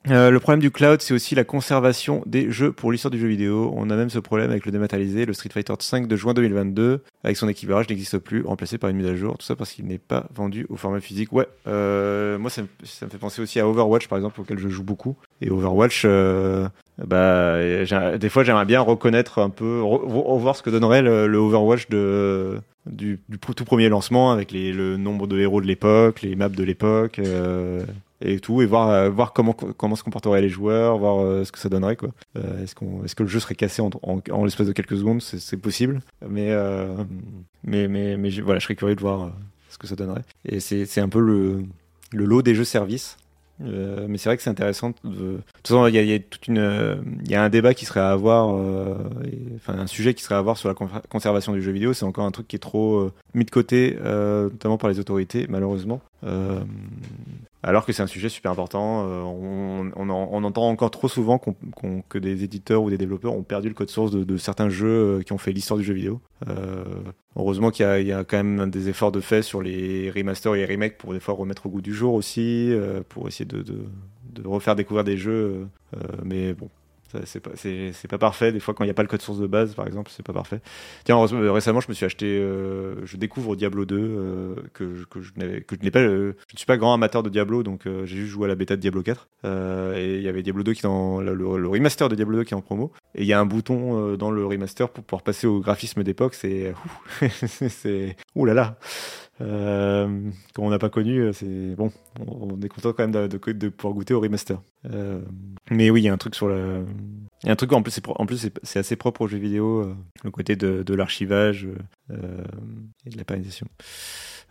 Euh, le problème du cloud, c'est aussi la conservation des jeux pour l'histoire du jeu vidéo. On a même ce problème avec le dématérialisé. Le Street Fighter V de juin 2022, avec son équivalage, n'existe plus, remplacé par une mise à jour. Tout ça parce qu'il n'est pas vendu au format physique. Ouais, euh, moi, ça me, fait penser aussi à Overwatch, par exemple, auquel je joue beaucoup. Et Overwatch, euh, bah, des fois, j'aimerais bien reconnaître un peu, re- revoir ce que donnerait le, Overwatch du, tout premier lancement, avec le nombre de héros de l'époque, les maps de l'époque. euh, et tout et voir euh, voir comment comment se comporteraient les joueurs voir euh, ce que ça donnerait quoi Euh, est-ce qu'on est-ce que le jeu serait cassé en, en, l'espace de quelques secondes? C'est possible mais mais mais mais voilà je serais curieux de voir ce que ça donnerait et c'est un peu le le lot des jeux services mais c'est vrai que c'est intéressant. De... Toute façon, il y a, toute une, il y a un débat qui serait à avoir, enfin un sujet qui serait à avoir sur la con- conservation du jeu vidéo. C'est encore un truc qui est trop mis de côté, notamment par les autorités, malheureusement. Alors que c'est un sujet super important. Euh, on, on, en- on entend encore trop souvent que des éditeurs ou des développeurs ont perdu le code source de, certains jeux euh, qui ont fait l'histoire du jeu vidéo. Euh, heureusement qu'il y, a- quand même des efforts de fait sur les remasters et les remakes pour des fois remettre au goût du jour aussi, pour essayer de, de, refaire découvrir des jeux. mais bon, c'est pas, pas parfait. Des fois, quand il n'y a pas le code source de base, par exemple, c'est pas parfait. Tiens, euh, récemment, je me suis acheté, euh, je découvre Diablo 2, euh, que, je- que je n'ai pas, euh, je ne suis pas grand amateur de Diablo, donc j'ai juste joué à la bêta de Diablo 4. Euh, et il y avait Diablo 2 qui est en, le, remaster de Diablo 2 qui est en promo. Et il y a un bouton dans le remaster pour pouvoir passer au graphisme d'époque. C'est, c'est, ouh là là. Euh, on n'a pas connu, c'est bon. On, est content quand même de pouvoir goûter au remaster. Euh, mais oui, il y a un truc sur la, Il y a un truc en plus, c'est, en plus c'est, assez propre aux jeux vidéo, le côté de, l'archivage et de la pérennisation.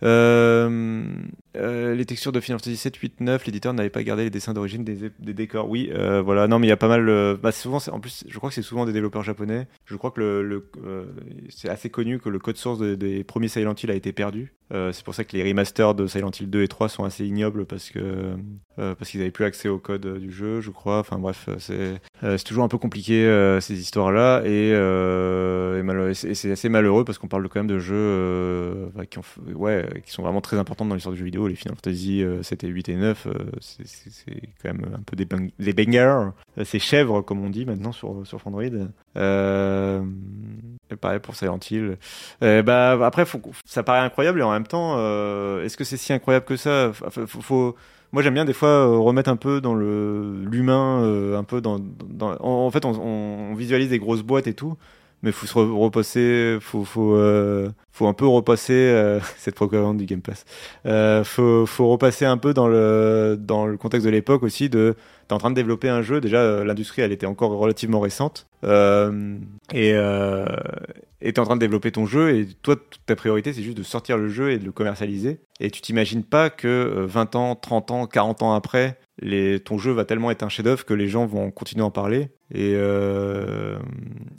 Euh, euh, les textures de Final Fantasy 7, 8, 9, l'éditeur n'avait pas gardé les dessins d'origine des, décors. Oui, euh, voilà. Non, mais il y a pas mal. Bah, souvent, en plus, je crois que c'est souvent des développeurs japonais. Je crois que le, c'est assez connu que le code source des premiers Silent Hill a été perdu. c'est pour ça que les remasters de Silent Hill 2 et 3 sont assez ignobles parce que parce qu'ils n'avaient plus accès au code du jeu, je crois. Enfin bref, c'est c'est toujours un peu compliqué ces histoires-là et, et, c'est assez malheureux parce qu'on parle quand même de jeux bah, qui euh, sont vraiment très importantes dans l'histoire du jeu vidéo. Les Final Fantasy 7 et 8 et 9, euh, c'est quand même un peu des, des bangers. Euh, c'est chèvre, comme on dit maintenant sur, sur Android. Euh, pareil pour Silent Hill. bah, après, ça paraît incroyable et en même temps, est-ce que c'est si incroyable que ça? Moi j'aime bien des fois remettre un peu dans le l'humain un peu dans, dans en, fait on, on, visualise des grosses boîtes et tout mais faut se repasser, faut faut euh, faut un peu repasser euh, cette propagande du Game Pass. Euh, faut faut repasser un peu dans le dans le contexte de l'époque aussi de t'es en train de développer un jeu. Déjà euh, l'industrie elle était encore relativement récente euh, et euh, et t'es en train de développer ton jeu et toi ta priorité c'est juste de sortir le jeu et de le commercialiser et tu t'imagines pas que 20 ans, 30 ans, 40 ans après ton jeu va tellement être un chef-d'œuvre que les gens vont continuer à en parler et, euh,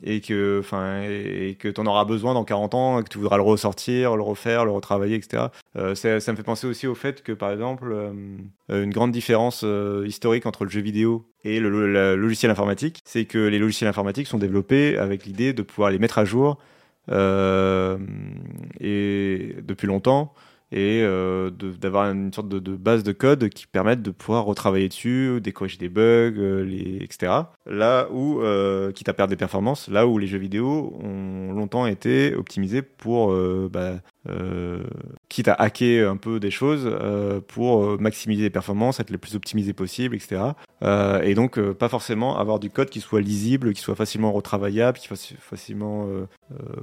et que enfin et, que tu en auras besoin dans 40 ans, que tu voudras le ressortir, le refaire, le retravailler, etc. Euh, ça, me fait penser aussi au fait que par exemple euh, une grande différence euh, historique entre le jeu vidéo et le, le logiciel informatique, c'est que les logiciels informatiques sont développés avec l'idée de pouvoir les mettre à jour euh, et depuis longtemps et euh, d'avoir une sorte de, base de code qui permette de pouvoir retravailler dessus, décorriger des bugs, euh, les, etc. Là où, euh, quitte à perdre des performances, là où les jeux vidéo ont longtemps été optimisés pour euh, bah, euh, quitte à hacker un peu des choses pour maximiser les performances, être le plus optimisé possible, etc. et donc pas forcément avoir du code qui soit lisible, qui soit facilement retravaillable, fasse facilement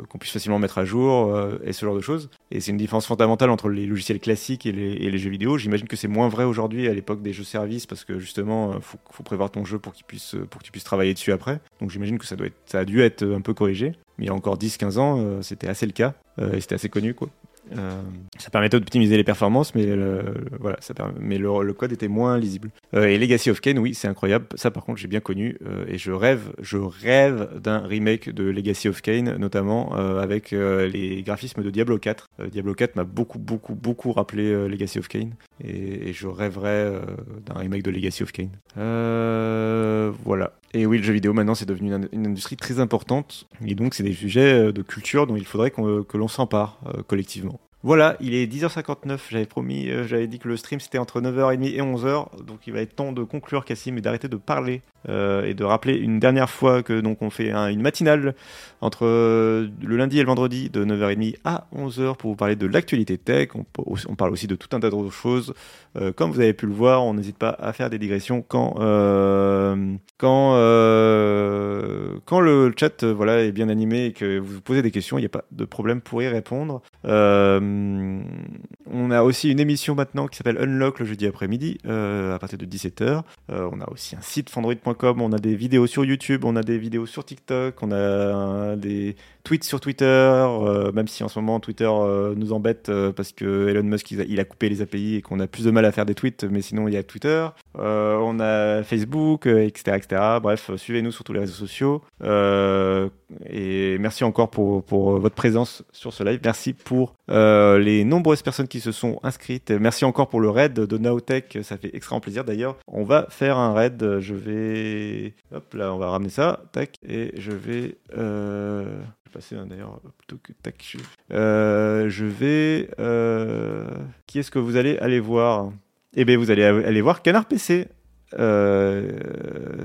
qu'on puisse facilement mettre à jour et ce genre de choses. Et c'est une différence fondamentale entre les logiciels classiques et les, jeux vidéo. J'imagine que c'est moins vrai aujourd'hui à l'époque des jeux services parce que justement faut, faut prévoir ton jeu puisse pour que tu puisses travailler dessus après. Donc j'imagine que ça doit être, ça a dû être un peu corrigé. Mais il y a encore 10-15 ans, c'était assez le cas et c'était assez connu quoi. Euh, ça permettait d'optimiser les performances, mais, le, voilà, mais le, code était moins lisible. Euh, et Legacy of Kain, oui, c'est incroyable. Ça, par contre, j'ai bien connu euh, et je rêve, je rêve d'un remake de Legacy of Kain, notamment avec les graphismes de Diablo 4. Diablo 4 m'a beaucoup, beaucoup, beaucoup rappelé Legacy of Kain et, et je rêverais d'un remake de Legacy of Kain. voilà. Et oui, le jeu vidéo maintenant c'est devenu une, industrie très importante. Et donc c'est des sujets de culture dont il faudrait que l'on s'empare collectivement. Voilà, il est 10h59, j'avais promis, euh, j'avais dit que le stream c'était entre 9h30 et 11h, donc il va être temps de conclure Cassim et d'arrêter de parler. euh, et de rappeler une dernière fois que donc on fait une matinale entre euh, le lundi et le vendredi de 9h30 à 11h pour vous parler de l'actualité tech, on, parle aussi de tout un tas d'autres choses, comme vous avez pu le voir, on n'hésite pas à faire des digressions quand quand quand le chat voilà est bien animé et que vous posez des questions, il n'y a pas de problème pour y répondre. Euh, on a aussi une émission maintenant qui s'appelle Unlock le jeudi après-midi euh, à partir de 17h. Euh, on a aussi un site fandroid.com, on a des vidéos sur YouTube, on a des vidéos sur TikTok, on a des tweets sur Twitter, même si en ce moment Twitter nous embête parce que Elon Musk il a, coupé les API et qu'on a plus de mal à faire des tweets, mais sinon il y a Twitter, on a Facebook, etc., etc. Bref, suivez-nous sur tous les réseaux sociaux. et merci encore pour, pour votre présence sur ce live. Merci pour euh, les nombreuses personnes qui se sont inscrites. Merci encore pour le raid de Naotech, ça fait extrêmement plaisir. D'ailleurs, on va faire un raid. Je vais, hop là, on va ramener ça, tac, et je vais. Je vais passer d'ailleurs plutôt que tac. Je, euh, vais. Euh... Qui est-ce que vous allez aller voir? Eh bien, vous allez aller voir Canard PC. Euh,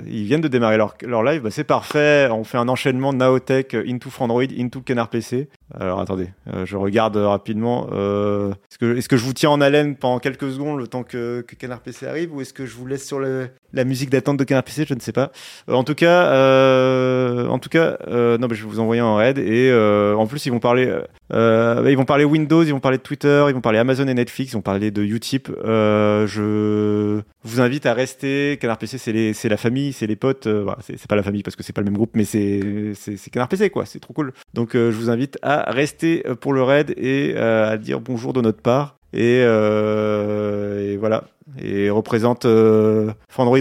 ils viennent de démarrer leur, leur live, bah, c'est parfait. On fait un enchaînement Naotech into Frandroid into Canard PC. Alors attendez, euh, je regarde rapidement. Euh, est-ce que, je vous tiens en haleine pendant quelques secondes le temps que, que Canard PC arrive ou est-ce que je vous laisse sur la musique d'attente de Canard PC Je ne sais pas. Euh, en tout cas, en tout cas, non, je vais vous envoyer en raid et en plus ils vont parler, ils vont parler Windows, ils vont parler de Twitter, ils vont parler Amazon et Netflix, ils vont parler de Utip. je vous invite à rester. Canard PC, c'est la famille, c'est les potes. Voilà, c'est pas la famille parce que c'est pas le même groupe, mais c'est, c'est Canard PC quoi. C'est trop cool. Donc je vous invite à rester pour le raid et à dire bonjour de notre part. Et, et voilà et représente euh, Frandroid,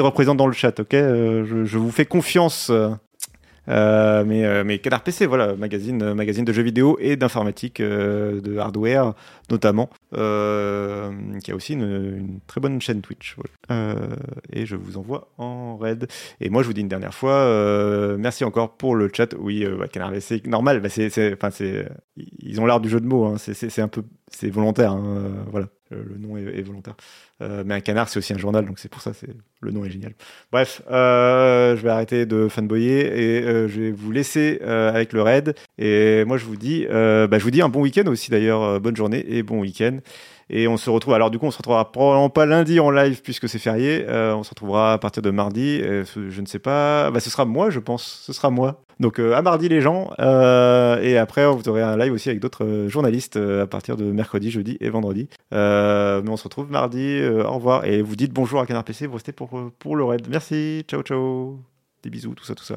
représente dans le chat, ok? Euh, je, vous fais confiance. Euh, mais, euh, mais Canard PC, voilà, magazine, euh, magazine de jeux vidéo et d'informatique, de hardware notamment, qui a aussi une, une, très bonne chaîne Twitch. et je vous envoie en raid. Et moi, je vous dis une dernière fois, merci encore pour le chat. Oui, bah, Canard PC, normal, bah, c'est, enfin, c'est, ils ont l'art du jeu de mots, hein, c'est un peu, c'est volontaire, hein, voilà. Le, nom est, volontaire. Euh, mais un canard, c'est aussi un journal, donc c'est pour ça, c'est le nom est génial. Bref, euh, je vais arrêter de fanboyer et euh, je vais vous laisser avec le raid. Et moi, je vous dis, bah, je vous dis un bon week-end aussi d'ailleurs, bonne journée et bon week-end. Et on se retrouve, alors du coup, on se retrouvera probablement pas lundi en live puisque c'est férié. on se retrouvera à partir de mardi. je ne sais pas. Bah, ce sera moi, je pense. Ce sera moi. Donc à mardi les gens. et après, vous aurez un live aussi avec d'autres journalistes à partir de mercredi, jeudi et vendredi. mais on se retrouve mardi. Euh, au revoir et vous dites bonjour à Canard PC, vous restez pour, euh, pour le raid. Merci, ciao ciao, des bisous, tout ça, tout ça.